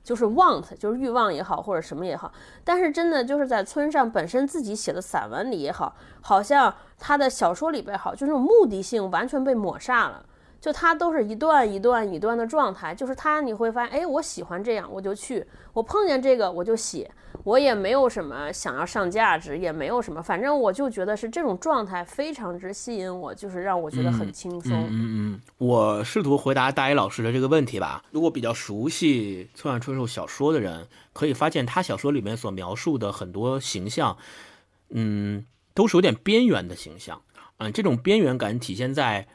就是 want，就是欲望也好，或者什么也好。但是真的就是在村上本身自己写的散文里也好，好像他的小说里边好，就那种目的性完全被抹煞了。就他都是一段一段一段的状态，就是他你会发现，哎，我喜欢这样，我就去，我碰见这个我就写，我也没有什么想要上价值，也没有什么，反正我就觉得是这种状态非常之吸引我，就是让我觉得很轻松。嗯嗯，我试图回答大一老师的这个问题吧。如果比较熟悉村上春树小说的人，可以发现他小说里面所描述的很多形象，嗯，都是有点边缘的形象。嗯，这种边缘感体现在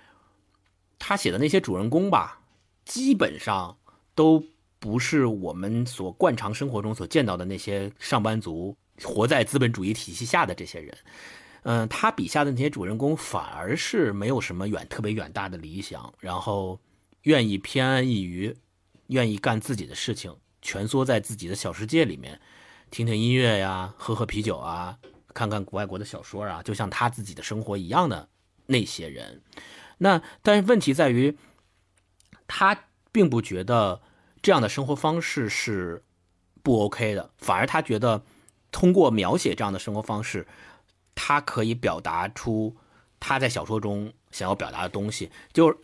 他写的那些主人公吧，基本上都不是我们所惯常生活中所见到的那些上班族，活在资本主义体系下的这些人。嗯，他笔下的那些主人公反而是没有什么远特别远大的理想，然后愿意偏安一隅，愿意干自己的事情，蜷缩在自己的小世界里面，听听音乐呀，喝喝啤酒啊，看看外国的小说啊，就像他自己的生活一样的那些人。那但是问题在于，他并不觉得这样的生活方式是不 OK 的，反而他觉得通过描写这样的生活方式。他可以表达出他在小说中想要表达的东西。就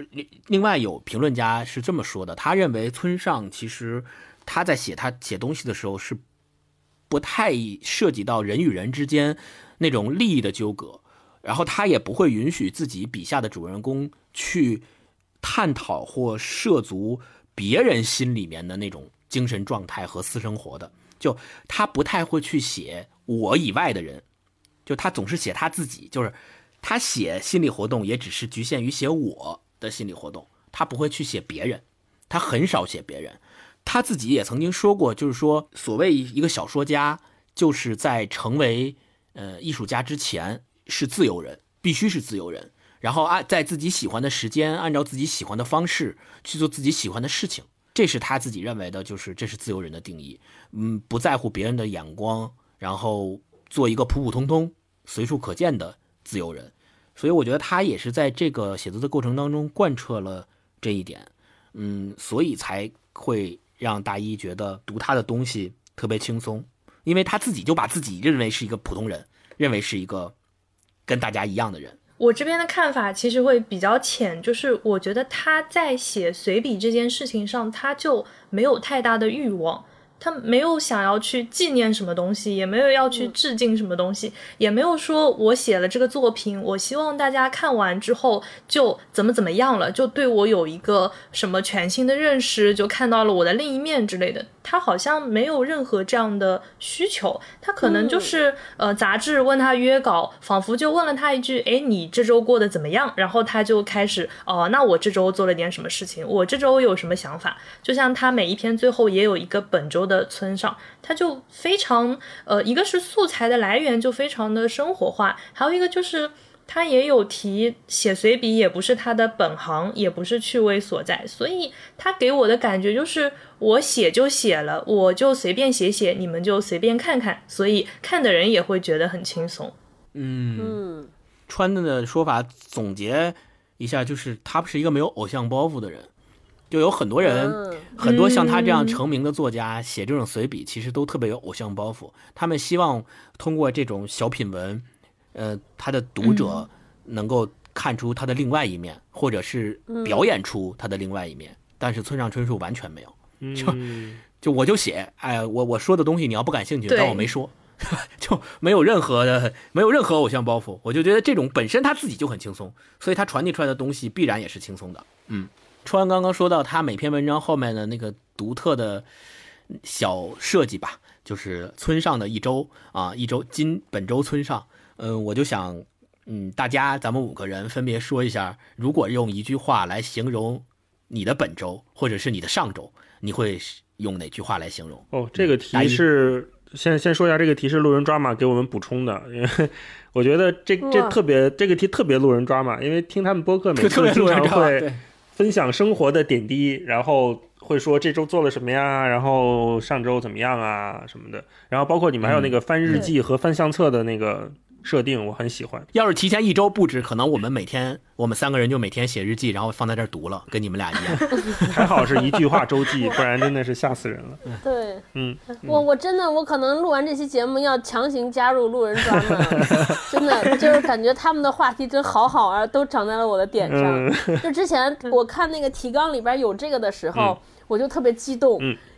另外有评论家是这么说的，他认为村上其实他在写他写东西的时候是不太涉及到人与人之间那种利益的纠葛，然后他也不会允许自己笔下的主人公去探讨或涉足别人心里面的那种精神状态和私生活的。就他不太会去写我以外的人。就他总是写他自己，就是他写心理活动也只是局限于写我的心理活动，他不会去写别人，他很少写别人。他自己也曾经说过，就是说，所谓一个小说家，就是在成为呃艺术家之前是自由人，必须是自由人，然后按在自己喜欢的时间，按照自己喜欢的方式去做自己喜欢的事情，这是他自己认为的，就是这是自由人的定义。嗯，不在乎别人的眼光，然后做一个普普通通。随处可见的自由人，所以我觉得他也是在这个写作的过程当中贯彻了这一点，嗯，所以才会让大一觉得读他的东西特别轻松，因为他自己就把自己认为是一个普通人，认为是一个跟大家一样的人。我这边的看法其实会比较浅，就是我觉得他在写随笔这件事情上，他就没有太大的欲望。他没有想要去纪念什么东西，也没有要去致敬什么东西，也没有说我写了这个作品，我希望大家看完之后就怎么怎么样了，就对我有一个什么全新的认识，就看到了我的另一面之类的。他好像没有任何这样的需求，他可能就是呃，杂志问他约稿，仿佛就问了他一句：“哎，你这周过得怎么样？”然后他就开始哦，那我这周做了点什么事情？我这周有什么想法？就像他每一篇最后也有一个本周的村上，他就非常呃，一个是素材的来源就非常的生活化，还有一个就是。他也有提写随笔，也不是他的本行，也不是趣味所在，所以他给我的感觉就是我写就写了，我就随便写写，你们就随便看看，所以看的人也会觉得很轻松。嗯嗯，川的说法总结一下，就是他不是一个没有偶像包袱的人，就有很多人，嗯。很多像他这样成名的作家写这种随笔，其实都特别有偶像包袱，他们希望通过这种小品文。呃，他的读者能够看出他的另外一面，或者是表演出他的另外一面，但是村上春树完全没有，就就我就写，哎，我我说的东西你要不感兴趣，当我没说，就没有任何的没有任何偶像包袱，我就觉得这种本身他自己就很轻松，所以他传递出来的东西必然也是轻松的。嗯，川刚刚说到他每篇文章后面的那个独特的小设计吧，就是村上的一周啊，一周今本周村上。嗯，我就想，嗯，大家咱们五个人分别说一下，如果用一句话来形容你的本周或者是你的上周，你会用哪句话来形容？哦，这个题是先先说一下，这个题是路人抓马给我们补充的，因为我觉得这这特别这个题特别路人抓马，因为听他们播客每次经常会分享生活的点滴，然后会说这周做了什么呀，然后上周怎么样啊什么的，然后包括你们还有那个翻日记和翻相册的那个。设定我很喜欢。要是提前一周布置，可能我们每天我们三个人就每天写日记，然后放在这儿读了，跟你们俩一样。还好是一句话周记，不然真的是吓死人了。对，嗯，我我真的我可能录完这期节目要强行加入路人专门，真的就是感觉他们的话题真好好啊，都长在了我的点上。就之前我看那个提纲里边有这个的时候，我就特别激动。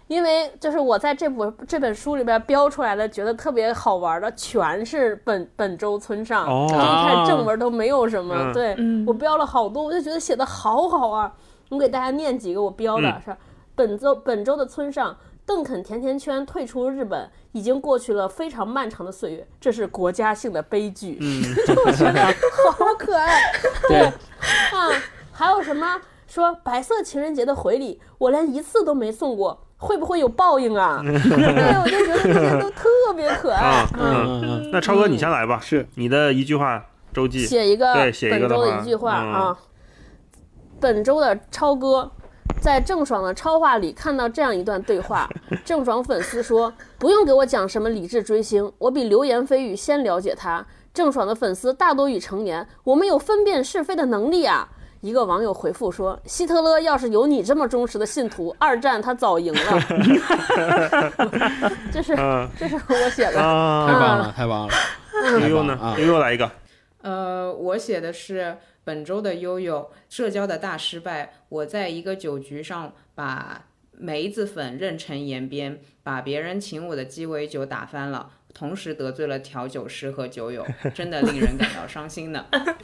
因为就是我在这部这本书里边标出来的，觉得特别好玩的，全是本本周村上。哦，一开始正文都没有什么。嗯、对，我标了好多，我就觉得写的好好啊。我给大家念几个我标的，嗯、是本周本周的村上，邓肯甜甜圈退出日本，已经过去了非常漫长的岁月，这是国家性的悲剧。嗯，我觉得好可爱。对，啊，还有什么说白色情人节的回礼，我连一次都没送过。会不会有报应啊？对，我就觉得这些都特别可爱。啊、嗯嗯，那超哥你先来吧，是你的一句话周记，写一个对，写一个本周的一句话啊。本周的超哥在郑爽的超话里看到这样一段对话：郑爽粉丝说：“不用给我讲什么理智追星，我比流言蜚语先了解他。”郑爽的粉丝大多已成年，我们有分辨是非的能力啊。一个网友回复说：“希特勒要是有你这么忠实的信徒，二战他早赢了。”这是这是我写的，太棒了，太棒了。悠悠呢？悠悠来一个。呃，我写的是本周的悠悠社交的大失败。我在一个酒局上把梅子粉认成盐边，把别人请我的鸡尾酒打翻了。同时得罪了调酒师和酒友，真的令人感到伤心呢。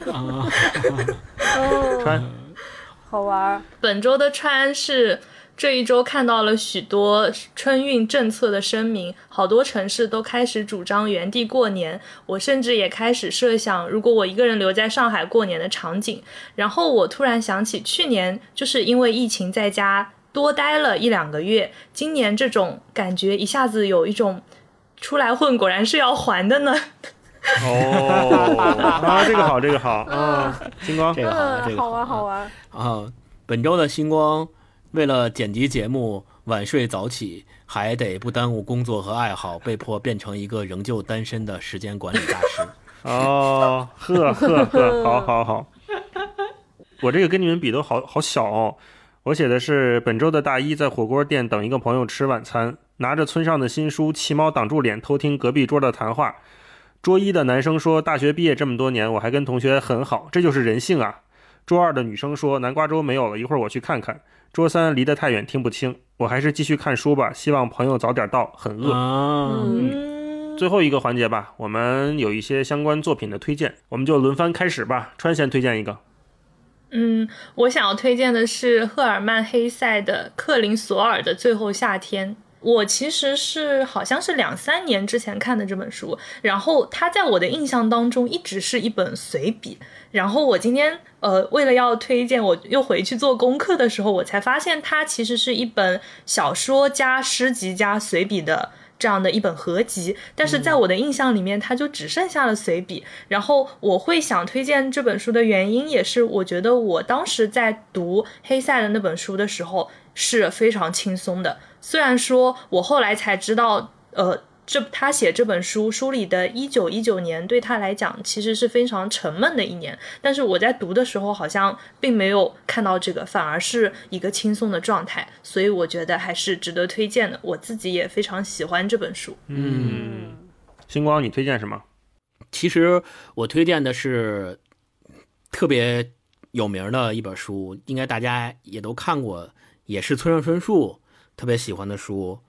川，好玩。本周的川是这一周看到了许多春运政策的声明，好多城市都开始主张原地过年。我甚至也开始设想，如果我一个人留在上海过年的场景。然后我突然想起，去年就是因为疫情在家多待了一两个月，今年这种感觉一下子有一种。出来混果然是要还的呢。哦，啊，这个好，这个好啊，星光，这个好，这个好玩，好玩啊。本周的星光为了剪辑节目晚睡早起，还得不耽误工作和爱好，被迫变成一个仍旧单身的时间管理大师。哦，呵呵呵，好好好。我这个跟你们比都好好小哦。我写的是本周的大一在火锅店等一个朋友吃晚餐。拿着村上的新书，骑猫挡住脸，偷听隔壁桌的谈话。桌一的男生说：“大学毕业这么多年，我还跟同学很好，这就是人性啊。”桌二的女生说：“南瓜粥没有了，一会儿我去看看。”桌三离得太远，听不清，我还是继续看书吧。希望朋友早点到，很饿。最后一个环节吧，我们有一些相关作品的推荐，我们就轮番开始吧。川先推荐一个，嗯，我想要推荐的是赫尔曼·黑塞的《克林索尔的最后夏天》。我其实是好像是两三年之前看的这本书，然后它在我的印象当中一直是一本随笔。然后我今天呃为了要推荐，我又回去做功课的时候，我才发现它其实是一本小说加诗集加随笔的这样的一本合集。但是在我的印象里面，它就只剩下了随笔。然后我会想推荐这本书的原因，也是我觉得我当时在读黑塞的那本书的时候是非常轻松的。虽然说我后来才知道，呃，这他写这本书书里的一九一九年对他来讲其实是非常沉闷的一年，但是我在读的时候好像并没有看到这个，反而是一个轻松的状态，所以我觉得还是值得推荐的。我自己也非常喜欢这本书。嗯，星光，你推荐什么？其实我推荐的是特别有名的一本书，应该大家也都看过，也是村上春树特别喜欢的书，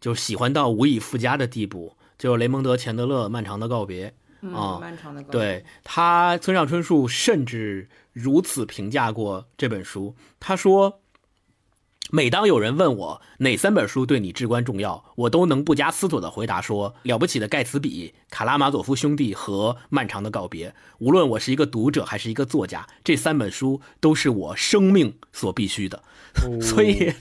就喜欢到无以复加的地步，就是雷蒙德·钱德勒《漫长的告别》啊嗯，漫长的告别对他，村上春树甚至如此评价过这本书。他说：“每当有人问我哪三本书对你至关重要，我都能不加思索地回答说：《了不起的盖茨比》、《卡拉马佐夫兄弟》和《漫长的告别》。无论我是一个读者还是一个作家，这三本书都是我生命所必须的。所以，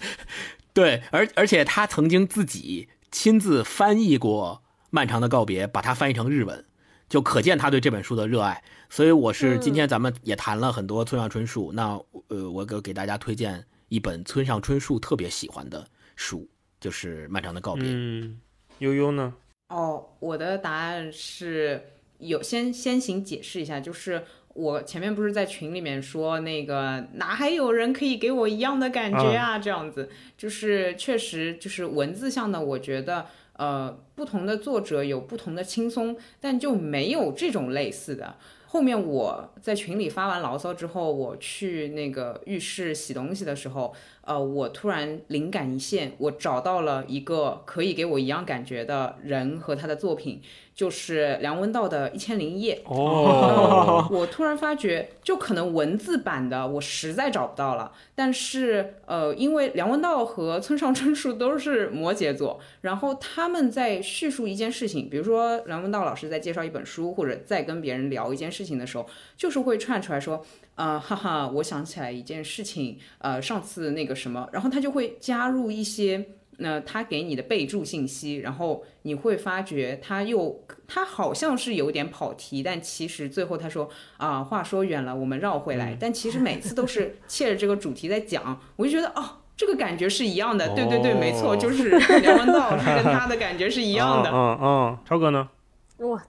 对，而而且他曾经自己亲自翻译过《漫长的告别》，把它翻译成日文。”就可见他对这本书的热爱，所以我是今天咱们也谈了很多村上春树，那呃，我给给大家推荐一本村上春树特别喜欢的书，就是《漫长的告别》。嗯，悠悠呢？哦，我的答案是有先先行解释一下，就是我前面不是在群里面说那个哪还有人可以给我一样的感觉啊？这样子就是确实就是文字上的，我觉得呃不同的作者有不同的轻松，但就没有这种类似的。后面我在群里发完牢骚之后，我去那个浴室洗东西的时候，呃，我突然灵感一现，我找到了一个可以给我一样感觉的人和他的作品，就是梁文道的《一千零一夜》。哦，我突然发觉，就可能文字版的我实在找不到了，但是呃，因为梁文道和村上春树都是摩羯座，然后他们在叙述一件事情，比如说梁文道老师在介绍一本书，或者在跟别人聊一件事情的时候，就是会串出来说，呃，哈哈，我想起来一件事情，呃，上次那个什么，然后他就会加入一些。那他给你的备注信息，然后你会发觉他又他好像是有点跑题，但其实最后他说啊，话说远了，我们绕回来。但其实每次都是 切着这个主题在讲，我就觉得哦，这个感觉是一样的。对对对，没错，就是梁文道是跟他的感觉是一样的。嗯嗯，超哥呢？哇，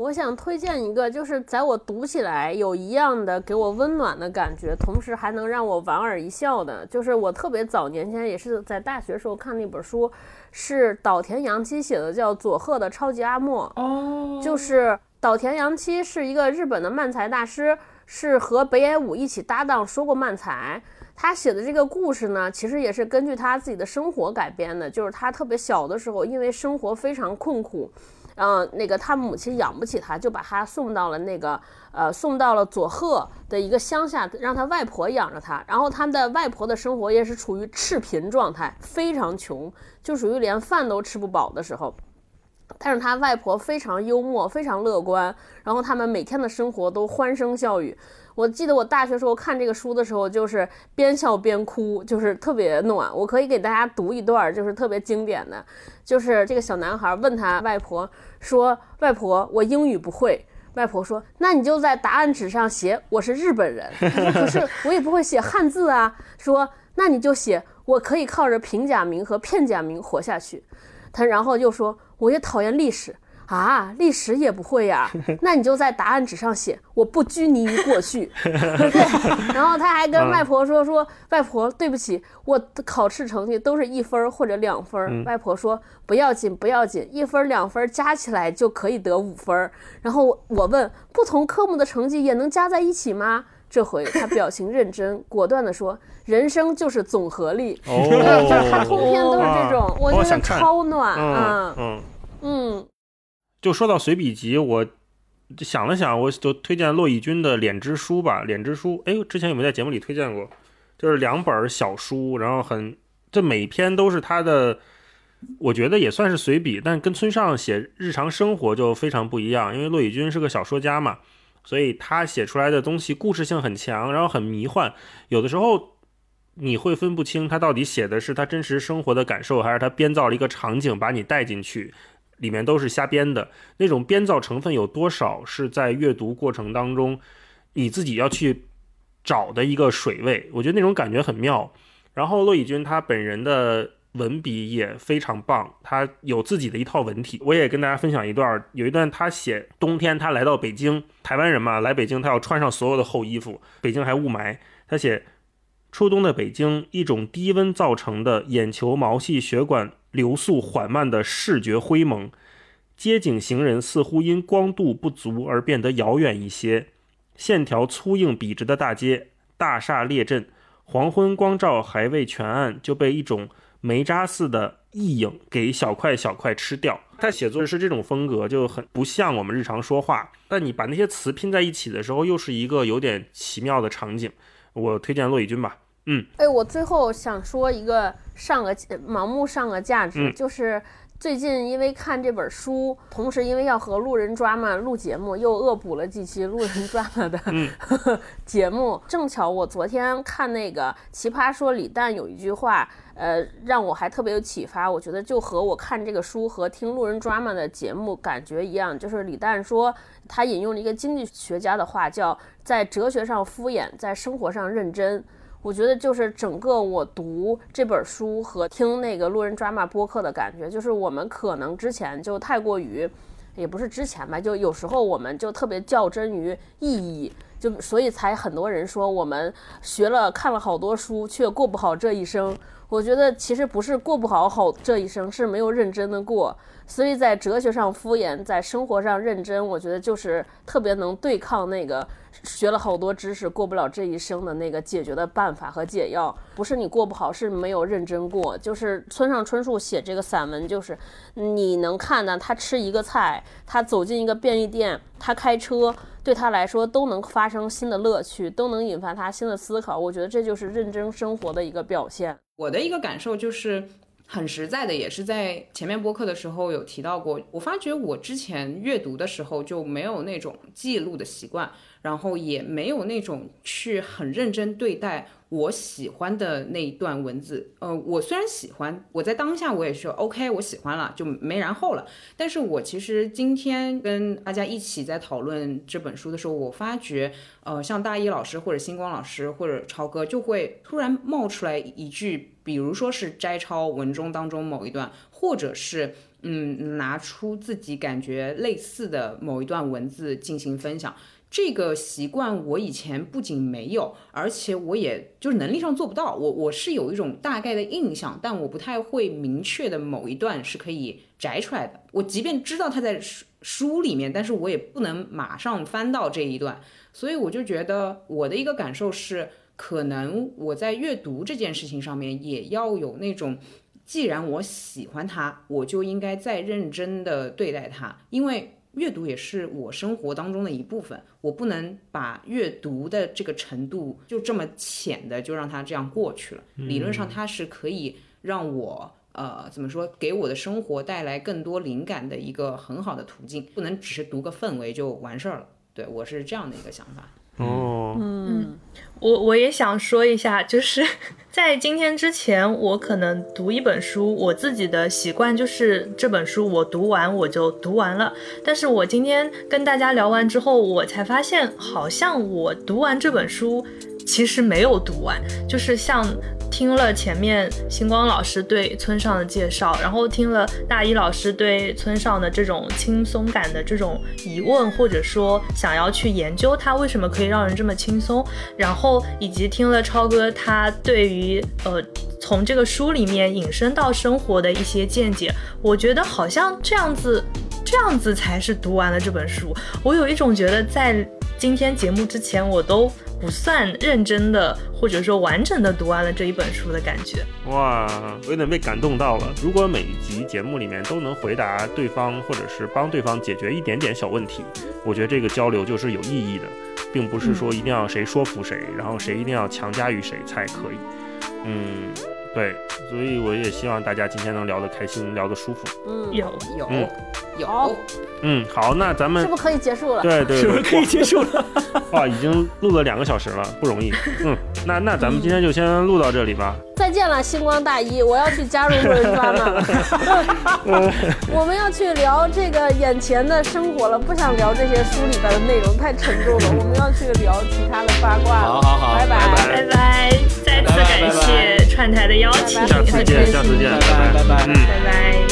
我想推荐一个，就是在我读起来有一样的给我温暖的感觉，同时还能让我莞尔一笑的，就是我特别早年间也是在大学时候看那本书，是岛田洋七写的，叫佐贺的超级阿莫。哦，就是岛田洋七是一个日本的漫才大师，是和北野武一起搭档说过漫才。他写的这个故事呢，其实也是根据他自己的生活改编的。就是他特别小的时候，因为生活非常困苦，嗯、那个他母亲养不起他，就把他送到了那个呃送到了佐贺的一个乡下，让他外婆养着他。然后他们的外婆的生活也是处于赤贫状态，非常穷，就属于连饭都吃不饱的时候。但是他外婆非常幽默，非常乐观，然后他们每天的生活都欢声笑语。我记得我大学时候看这个书的时候，就是边笑边哭，就是特别暖。我可以给大家读一段，就是特别经典的，就是这个小男孩问他外婆说：“外婆，我英语不会。”外婆说：“那你就在答案纸上写我是日本人。”：“可是我也不会写汉字啊。”说：“那你就写我可以靠着平假名和片假名活下去。”他然后又说：“我也讨厌历史啊，历史也不会呀？那你就在答案纸上写“我不拘泥于过去”。对，然后他还跟外婆说：“说外婆，对不起，我的考试成绩都是一分或者两分。”外婆说：“不要紧，不要紧，一分两分加起来就可以得五分。”然后我问：“不同科目的成绩也能加在一起吗？”这回他表情认真，果断地说：“人生就是总和力。”对，就是他通篇都是这种，我觉得超暖啊。嗯嗯，就说到随笔集，我想了想，我就推荐骆以军的《脸之书》吧，《脸之书》。哎，之前有没有在节目里推荐过？就是两本小书，然后很，这每篇都是他的，我觉得也算是随笔，但跟村上写日常生活就非常不一样，因为骆以军是个小说家嘛。所以他写出来的东西故事性很强，然后很迷幻，有的时候你会分不清他到底写的是他真实生活的感受，还是他编造了一个场景把你带进去，里面都是瞎编的。那种编造成分有多少是在阅读过程当中你自己要去找的一个水位，我觉得那种感觉很妙。然后骆以军他本人的。文笔也非常棒，他有自己的一套文体。我也跟大家分享一段，有一段他写冬天他来到北京，台湾人嘛，来北京他要穿上所有的厚衣服，北京还雾霾。他写初冬的北京，一种低温造成的眼球毛细血管流速缓慢的视觉灰蒙，街景行人似乎因光度不足而变得遥远一些，线条粗硬笔直的大街，大厦列阵，黄昏光照还未全暗，就被一种。煤渣似的意影给小块小块吃掉。他写作是这种风格，就很不像我们日常说话。但你把那些词拼在一起的时候，又是一个有点奇妙的场景。我推荐骆以军吧。嗯，哎，我最后想说一个上个盲目上个价值，就是。最近因为看这本书，同时因为要和路人抓嘛录节目，又恶补了几期路人抓嘛的 节目。正巧我昨天看那个《奇葩说》，李诞有一句话，呃，让我还特别有启发。我觉得就和我看这个书和听路人抓嘛的节目感觉一样，就是李诞说他引用了一个经济学家的话，叫在哲学上敷衍，在生活上认真。我觉得就是整个我读这本书和听那个路人抓马播客的感觉，就是我们可能之前就太过于，也不是之前吧，就有时候我们就特别较真于意义，就所以才很多人说我们学了看了好多书却过不好这一生。我觉得其实不是过不好好这一生，是没有认真的过。所以在哲学上敷衍，在生活上认真，我觉得就是特别能对抗那个学了好多知识过不了这一生的那个解决的办法和解药。不是你过不好，是没有认真过。就是村上春树写这个散文，就是你能看到，他吃一个菜，他走进一个便利店，他开车，对他来说都能发生新的乐趣，都能引发他新的思考。我觉得这就是认真生活的一个表现。我的一个感受就是。很实在的，也是在前面播客的时候有提到过。我发觉我之前阅读的时候就没有那种记录的习惯，然后也没有那种去很认真对待。我喜欢的那一段文字，呃，我虽然喜欢，我在当下我也说 OK，我喜欢了，就没然后了。但是我其实今天跟大家一起在讨论这本书的时候，我发觉，呃，像大一老师或者星光老师或者超哥就会突然冒出来一句，比如说是摘抄文中当中某一段，或者是嗯拿出自己感觉类似的某一段文字进行分享。这个习惯我以前不仅没有，而且我也就是能力上做不到。我我是有一种大概的印象，但我不太会明确的某一段是可以摘出来的。我即便知道它在书书里面，但是我也不能马上翻到这一段。所以我就觉得我的一个感受是，可能我在阅读这件事情上面也要有那种，既然我喜欢它，我就应该再认真的对待它，因为。阅读也是我生活当中的一部分，我不能把阅读的这个程度就这么浅的就让它这样过去了。理论上它是可以让我呃怎么说，给我的生活带来更多灵感的一个很好的途径，不能只是读个氛围就完事儿了。对我是这样的一个想法。哦，嗯，我我也想说一下，就是在今天之前，我可能读一本书，我自己的习惯就是这本书我读完我就读完了。但是我今天跟大家聊完之后，我才发现，好像我读完这本书其实没有读完，就是像听了前面星光老师对村上的介绍，然后听了大一老师对村上的这种轻松感的这种疑问，或者说想要去研究他为什么可以让人这么轻松，然后以及听了超哥他对于呃从这个书里面引申到生活的一些见解，我觉得好像这样子。这样子才是读完了这本书。我有一种觉得，在今天节目之前，我都不算认真的，或者说完整的读完了这一本书的感觉。哇，我有点被感动到了。如果每一集节目里面都能回答对方，或者是帮对方解决一点点小问题，我觉得这个交流就是有意义的，并不是说一定要谁说服谁，然后谁一定要强加于谁才可以。嗯。对，所以我也希望大家今天能聊得开心，聊得舒服。嗯，有有嗯有，嗯，好，那咱们是不是可以结束了？对对是不是，可以结束了？哇，已经录了两个小时了，不容易。嗯，那那咱们今天就先录到这里吧。再见了，星光大一，我要去加入路人抓马了。我们要去聊这个眼前的生活了，不想聊这些书里边的内容，太沉重了。我们要去聊其他的八卦了。好好好拜拜拜拜，再次感谢串台的邀请，下次见，下次见，拜拜拜拜嗯。拜拜。